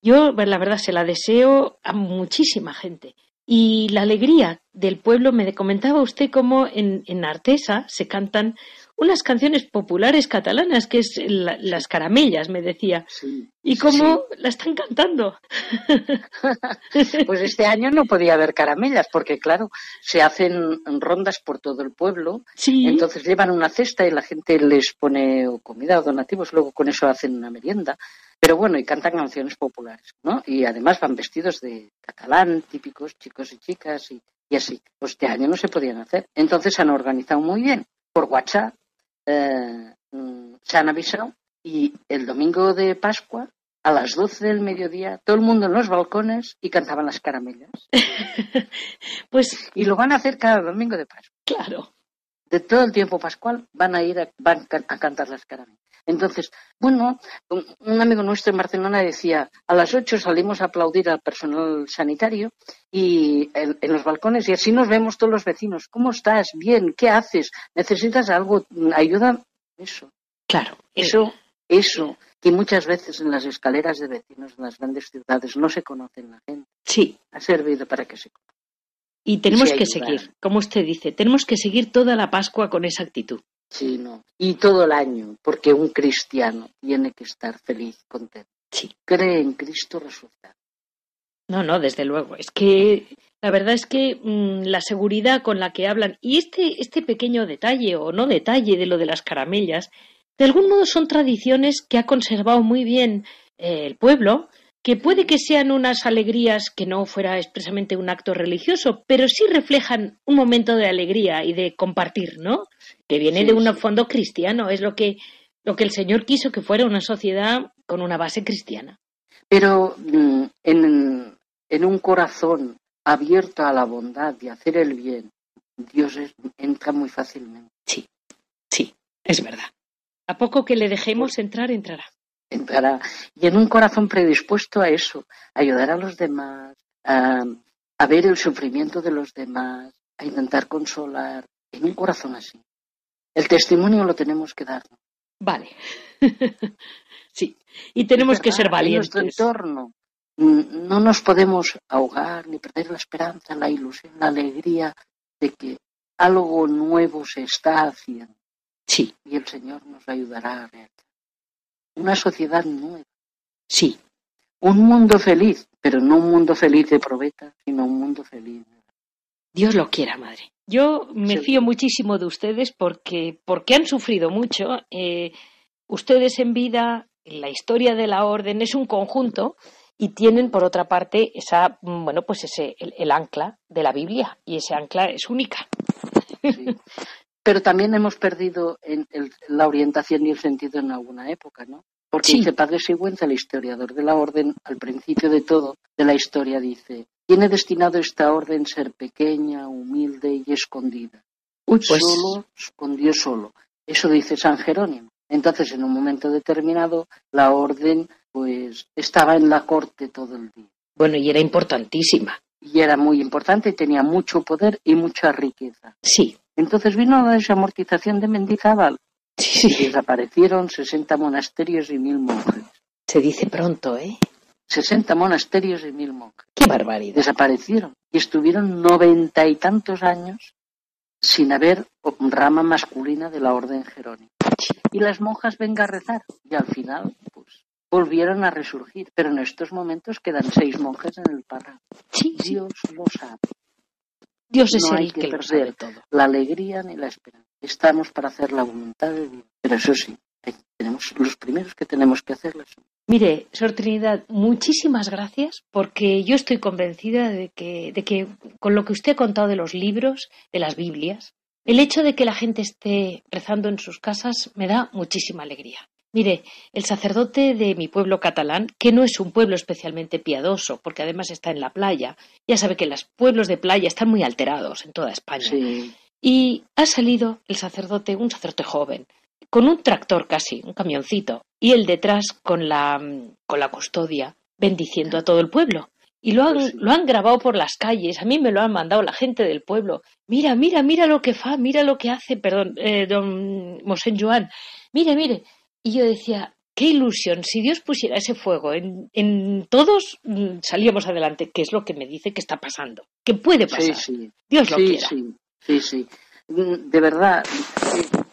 yo la verdad se la deseo a muchísima gente. Y la alegría del pueblo, me comentaba usted cómo en, en Artesa se cantan unas canciones populares catalanas, que es la- las caramellas, me decía. Sí. Y sí, cómo la están cantando. Pues este año no podía haber caramelas, porque claro, se hacen rondas por todo el pueblo, Sí, entonces llevan una cesta y la gente les pone o comida o donativos, luego con eso hacen una merienda. Pero bueno, y cantan canciones populares, ¿no? Y además van vestidos de catalán, típicos chicos y chicas y, y así. Pues este año no se podían hacer. Entonces se han organizado muy bien. Por WhatsApp eh, mm, se han avisado y el domingo de Pascua a las 12 del mediodía, todo el mundo en los balcones y cantaban las caramelas. pues Y lo van a hacer cada domingo de Pascua. claro. De todo el tiempo pascual van a ir a, van a cantar las caramelas. Entonces, bueno, un, amigo nuestro en Barcelona decía, a las 8 salimos a aplaudir al personal sanitario y en, en los balcones y así nos vemos todos los vecinos. ¿Cómo estás? Bien, ¿qué haces? ¿Necesitas algo? ¿Ayuda? Eso. Claro. Eso, eso, que muchas veces en las escaleras de vecinos en las grandes ciudades no se conocen la gente, Sí, ha servido para que se y tenemos que seguir, como usted dice, tenemos que seguir toda la Pascua con esa actitud. Sí, no. Y todo el año, porque un cristiano tiene que estar feliz, contento. Sí. Cree en Cristo resucitado. No, no, desde luego. Es que La verdad es que mm, la seguridad con la que hablan y este, este pequeño detalle o no detalle de lo de las caramellas, de algún modo son tradiciones que ha conservado muy bien eh, el pueblo, que puede que sean unas alegrías que no fuera expresamente un acto religioso, pero sí reflejan un momento de alegría y de compartir, ¿no? Que viene de un fondo cristiano, es lo que, lo que el Señor quiso que fuera una sociedad con una base cristiana. Pero mm, en, en un corazón abierto a la bondad y hacer el bien, Dios entra muy fácilmente. Sí, sí, es verdad. A poco que le dejemos entrar, entrará. Entrará. Y en un corazón predispuesto a eso, a ayudar a los demás, a, a ver el sufrimiento de los demás, a intentar consolar, en un corazón así. El testimonio lo tenemos que dar. Vale. sí. Y tenemos que ser valientes. En nuestro entorno Mm, no nos podemos ahogar ni perder la esperanza, la ilusión, la alegría de que algo nuevo se está haciendo. Sí. Y el Señor nos ayudará a realizar. Una sociedad nueva. Sí. Un mundo feliz, pero no un mundo feliz de probeta, sino un mundo feliz. Dios lo quiera, madre. Yo me fío muchísimo de ustedes porque, porque han sufrido mucho. Eh, ustedes en vida, la historia de la orden es un conjunto y tienen por otra parte esa mm, bueno pues ese el, ancla de la Biblia y ese ancla es única pero también hemos perdido en la orientación y el sentido en alguna época no porque dice Padre Sigüenza el historiador de la orden al principio de todo de la historia dice tiene destinado esta orden ser pequeña humilde y escondida pues... solo escondió solo eso dice San Jerónimo entonces en un momento determinado la orden pues estaba en la corte todo el día. Bueno, y era importantísima. Y era muy importante, tenía mucho poder y mucha riqueza. Sí. Entonces vino la desamortización de Mendizábal. Sí. Y desaparecieron 60 monasterios y mil monjes. Se dice pronto, ¿eh? 60 monasterios y mil monjes. ¡Qué barbaridad! Desaparecieron. Y estuvieron noventa y tantos años sin haber rama masculina de la orden jerónima. Y las monjas vengan a rezar. Y al final, pues, volvieron a resurgir, pero en estos momentos quedan seis monjes en el párrafo. Sí, Dios lo sabe. Dios es el que, perder todo. La alegría ni la esperanza. Estamos para hacer la voluntad de Dios. Pero eso sí, tenemos los primeros que tenemos que hacerlo. Mire, Sor Trinidad, muchísimas gracias porque yo estoy convencida de que, de que con lo que usted ha contado de los libros, de las Biblias, el hecho de que la gente esté rezando en sus casas me da muchísima alegría. Mire, el sacerdote de mi pueblo catalán, que no es un pueblo especialmente piadoso, porque además está en la playa, ya sabe que los pueblos de playa están muy alterados en toda España. Y ha salido el sacerdote, un sacerdote joven, con un tractor casi, un camioncito, y él detrás con la, con la custodia, bendiciendo a todo el pueblo. Y lo han, pues lo han grabado por las calles, a mí me lo han mandado la gente del pueblo. Mira, mira, mira lo que fa, mira lo que hace, perdón, eh, don Mosén Joan. Mire, mire, y yo decía, qué ilusión, si Dios pusiera ese fuego en, todos, mm, salíamos adelante, que es lo que me dice que está pasando, que puede pasar. Sí, Dios lo quiera. Sí, sí, sí. Mm, de verdad,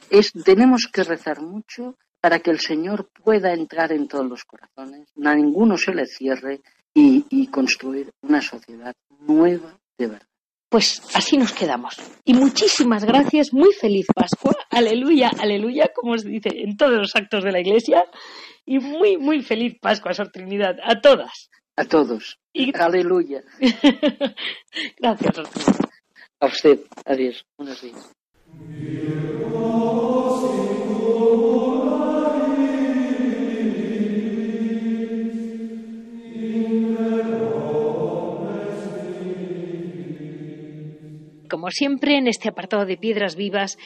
es, tenemos que rezar mucho para que el Señor pueda entrar en todos los corazones, a ninguno se le cierre y construir una sociedad nueva de verdad. Pues así nos quedamos. Y muchísimas gracias, muy feliz Pascua, aleluya, aleluya, como se dice en todos los actos de la Iglesia, y muy, muy feliz Pascua, Sor Trinidad, a todas. A todos. Y... Aleluya. gracias, Sor Trinidad. A usted. Adiós. Buenos días. Como siempre, en este apartado de Piedras Vivas,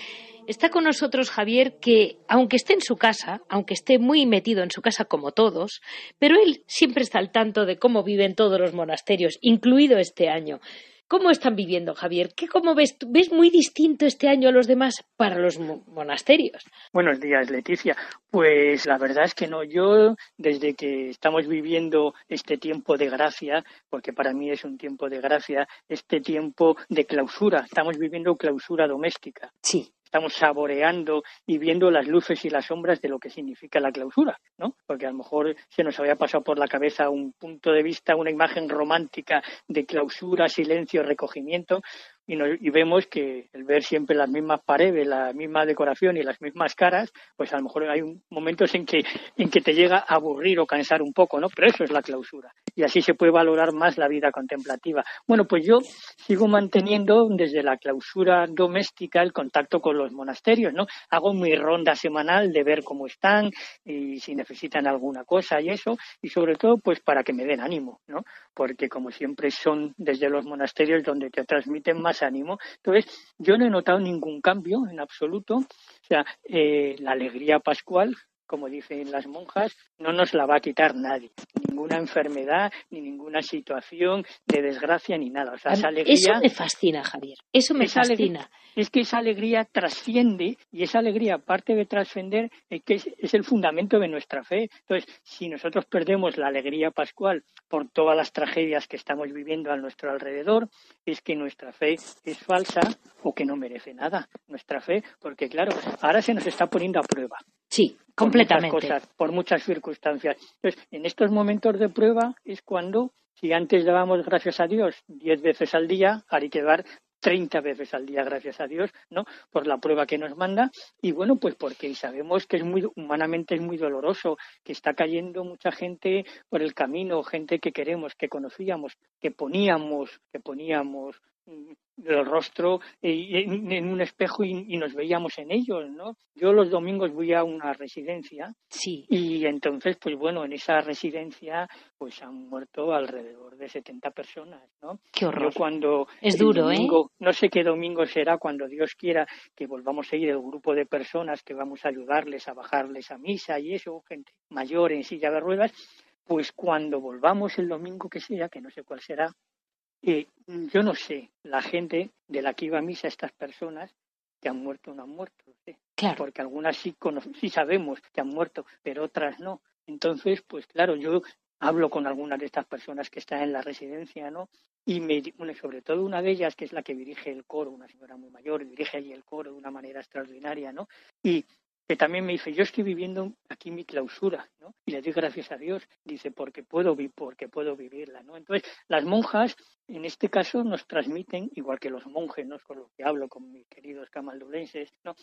está con nosotros Javier, que aunque esté en su casa, aunque esté muy metido en su casa como todos, pero él siempre está al tanto de cómo viven todos los monasterios, incluido este año. ¿Cómo están viviendo, Javier? ¿Qué, ¿Cómo ves? ¿Ves muy distinto este año a los demás para los monasterios? Buenos días, Leticia. Pues la verdad es que no. Yo, desde que estamos viviendo este tiempo de gracia, porque para mí es un tiempo de gracia, este tiempo de clausura, estamos viviendo clausura doméstica. Sí estamos saboreando y viendo las luces y las sombras de lo que significa la clausura, ¿no? Porque a lo mejor se nos había pasado por la cabeza un punto de vista, una imagen romántica de clausura, silencio, recogimiento, y, vemos que el ver siempre las mismas paredes, la misma decoración y las mismas caras, pues a lo mejor hay momentos en que, en que te llega a aburrir o cansar un poco, ¿no? Pero eso es la clausura. Y así se puede valorar más la vida contemplativa. Bueno, pues yo sigo manteniendo desde la clausura doméstica el contacto con los monasterios, ¿no? Hago mi ronda semanal de ver cómo están y si necesitan alguna cosa y eso, y sobre todo, pues para que me den ánimo, ¿no? Porque como siempre son desde los monasterios donde te transmiten más ánimo. Entonces, yo no he notado ningún cambio en absoluto. O sea, eh, la alegría pascual, como dicen las monjas, no nos la va a quitar nadie. Ninguna enfermedad, ni ninguna situación de desgracia, ni nada. O sea, esa alegría, Eso me fascina, Javier. Eso me fascina. es que esa alegría trasciende y esa alegría, aparte de trascender, es que es, el fundamento de nuestra fe. Entonces, si nosotros perdemos la alegría pascual por todas las tragedias que estamos viviendo a nuestro alrededor, es que nuestra fe es falsa o que no merece nada. Nuestra fe, porque claro, ahora se nos está poniendo a prueba. Sí, completamente. Por muchas, cosas, por muchas circunstancias. Entonces, en estos momentos de prueba es cuando, si antes dábamos gracias a Dios diez veces al día, ahora hay que dar 30 veces al día, gracias a Dios, ¿no? Por la prueba que nos manda y bueno, pues porque sabemos que es muy humanamente es muy doloroso, que está cayendo mucha gente por el camino, gente que queremos, que conocíamos, que poníamos, que poníamos el rostro en, un espejo y, nos veíamos en ellos, ¿no? Yo los domingos voy a una residencia sí. y entonces, pues bueno, en esa residencia pues han muerto alrededor de 70 personas, ¿no? Qué horror. cuando es duro, ¿eh? No sé qué domingo será cuando Dios quiera que volvamos a ir el grupo de personas que vamos a ayudarles a bajarles a misa y eso, gente mayor en silla de ruedas, pues cuando volvamos el domingo que sea, que no sé cuál será, y yo no sé, la gente de la que iba a misa, estas personas que han muerto o no han muerto, claro. porque algunas sí, sí sabemos que han muerto, pero otras no. Entonces, pues claro, yo hablo con algunas de estas personas que están en la residencia, ¿no? Y me, bueno, sobre todo una de ellas, que es la que dirige el coro, una señora muy mayor, dirige allí el coro de una manera extraordinaria, ¿no? Y que también me dice, yo estoy viviendo aquí mi clausura, ¿no? Y le doy gracias a Dios, dice, porque puedo, porque puedo vivirla, ¿no? Entonces, las monjas, en este caso, nos transmiten, igual que los monjes, ¿no? Con lo que hablo con mis queridos camaldulenses, ¿no?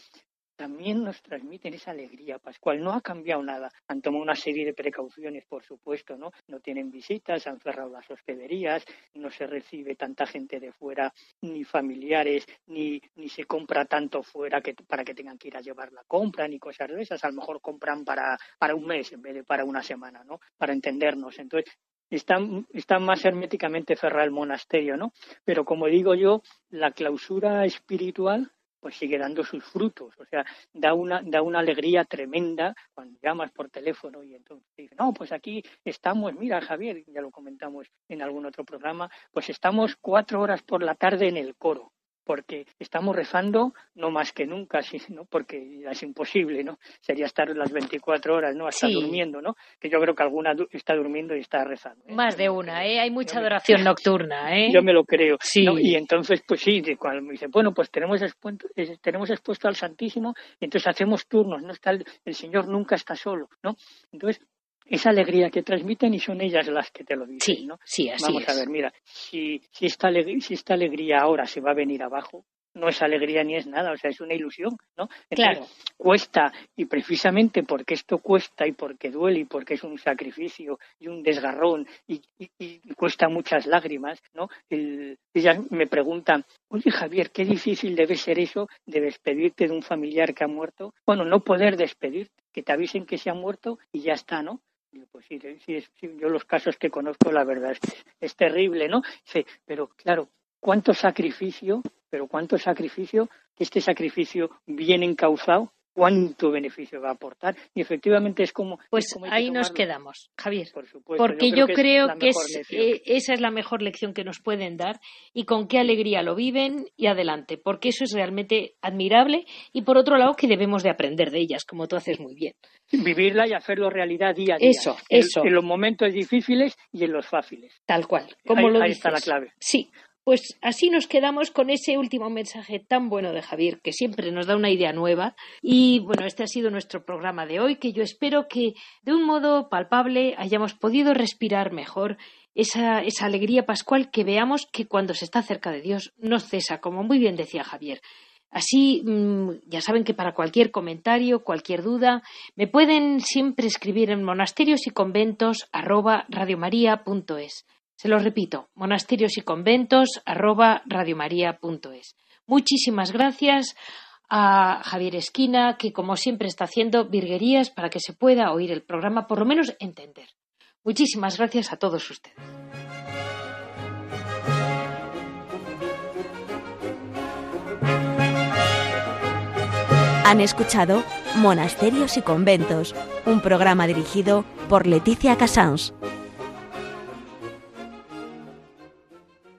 También nos transmiten esa alegría pascual. No ha cambiado nada. Han tomado una serie de precauciones, por supuesto, ¿no? No tienen visitas, han cerrado las hospederías, no se recibe tanta gente de fuera, ni familiares, ni, ni se compra tanto fuera que, para que tengan que ir a llevar la compra, ni cosas de esas. A lo mejor compran para, para un mes en vez de para una semana, ¿no? Para entendernos. Entonces, está, está, más herméticamente cerrado el monasterio, ¿no? Pero como digo yo, la clausura espiritual pues sigue dando sus frutos. O sea, da una, da una alegría tremenda cuando llamas por teléfono y entonces dices, no, pues aquí estamos, mira Javier, ya lo comentamos en algún otro programa, pues estamos cuatro horas por la tarde en el coro porque estamos rezando no más que nunca, sino porque es imposible, ¿no? Sería estar las 24 horas, ¿no? Hasta durmiendo, ¿no? Que yo creo que alguna está durmiendo y está rezando. ¿eh? Más de una, ¿eh? Hay mucha adoración nocturna, ¿eh? Yo me lo creo. Sí. Y entonces, pues sí, cuando me dice, bueno, pues tenemos expuesto, tenemos expuesto al Santísimo, y entonces hacemos turnos, ¿no? Está el, el Señor nunca está solo, ¿no? Entonces, esa alegría que transmiten y son ellas las que te lo dicen, sí, ¿no? Sí, así Vamos a ver, mira, si, si, esta si esta alegría ahora se va a venir abajo, no es alegría ni es nada, o sea, es una ilusión, ¿no? claro. Cuesta, y precisamente porque esto cuesta y porque duele y porque es un sacrificio y un desgarrón y, cuesta muchas lágrimas, ¿no? ellas me preguntan, oye Javier, qué difícil debe ser eso de despedirte de un familiar que ha muerto. Bueno, no poder despedirte, que te avisen que se ha muerto y ya está, ¿no? Pues sí, sí, yo los casos que conozco, la verdad es es terrible, ¿no? Sí, pero claro, ¿cuánto sacrificio, pero cuánto sacrificio, este sacrificio bien encauzado cuánto beneficio va a aportar. Y efectivamente es como. Pues ahí nos quedamos, Javier. porque yo creo, que, eh, esa es la mejor lección que nos pueden dar y con qué alegría lo viven y adelante, porque eso es realmente admirable y por otro lado que debemos de aprender de ellas, como tú haces muy bien. Vivirla y hacerlo realidad día a día. Eso, eso. En los momentos difíciles y en los fáciles. Tal cual. Como ahí, lo ahí está la clave. Sí, pues así nos quedamos con ese último mensaje tan bueno de Javier, que siempre nos da una idea nueva. Y bueno, este ha sido nuestro programa de hoy, que yo espero que de un modo palpable hayamos podido respirar mejor esa, alegría pascual que veamos que cuando se está cerca de Dios no cesa, como muy bien decía Javier. Así, mm, ya saben que para cualquier comentario, cualquier duda, me pueden siempre escribir en monasterios y conventos Se lo repito, monasterios y conventos Muchísimas gracias a Javier Esquina, que como siempre está haciendo virguerías para que se pueda oír el programa, por lo menos entender. Muchísimas gracias a todos ustedes. Han escuchado Monasterios y Conventos, un programa dirigido por Leticia Casans.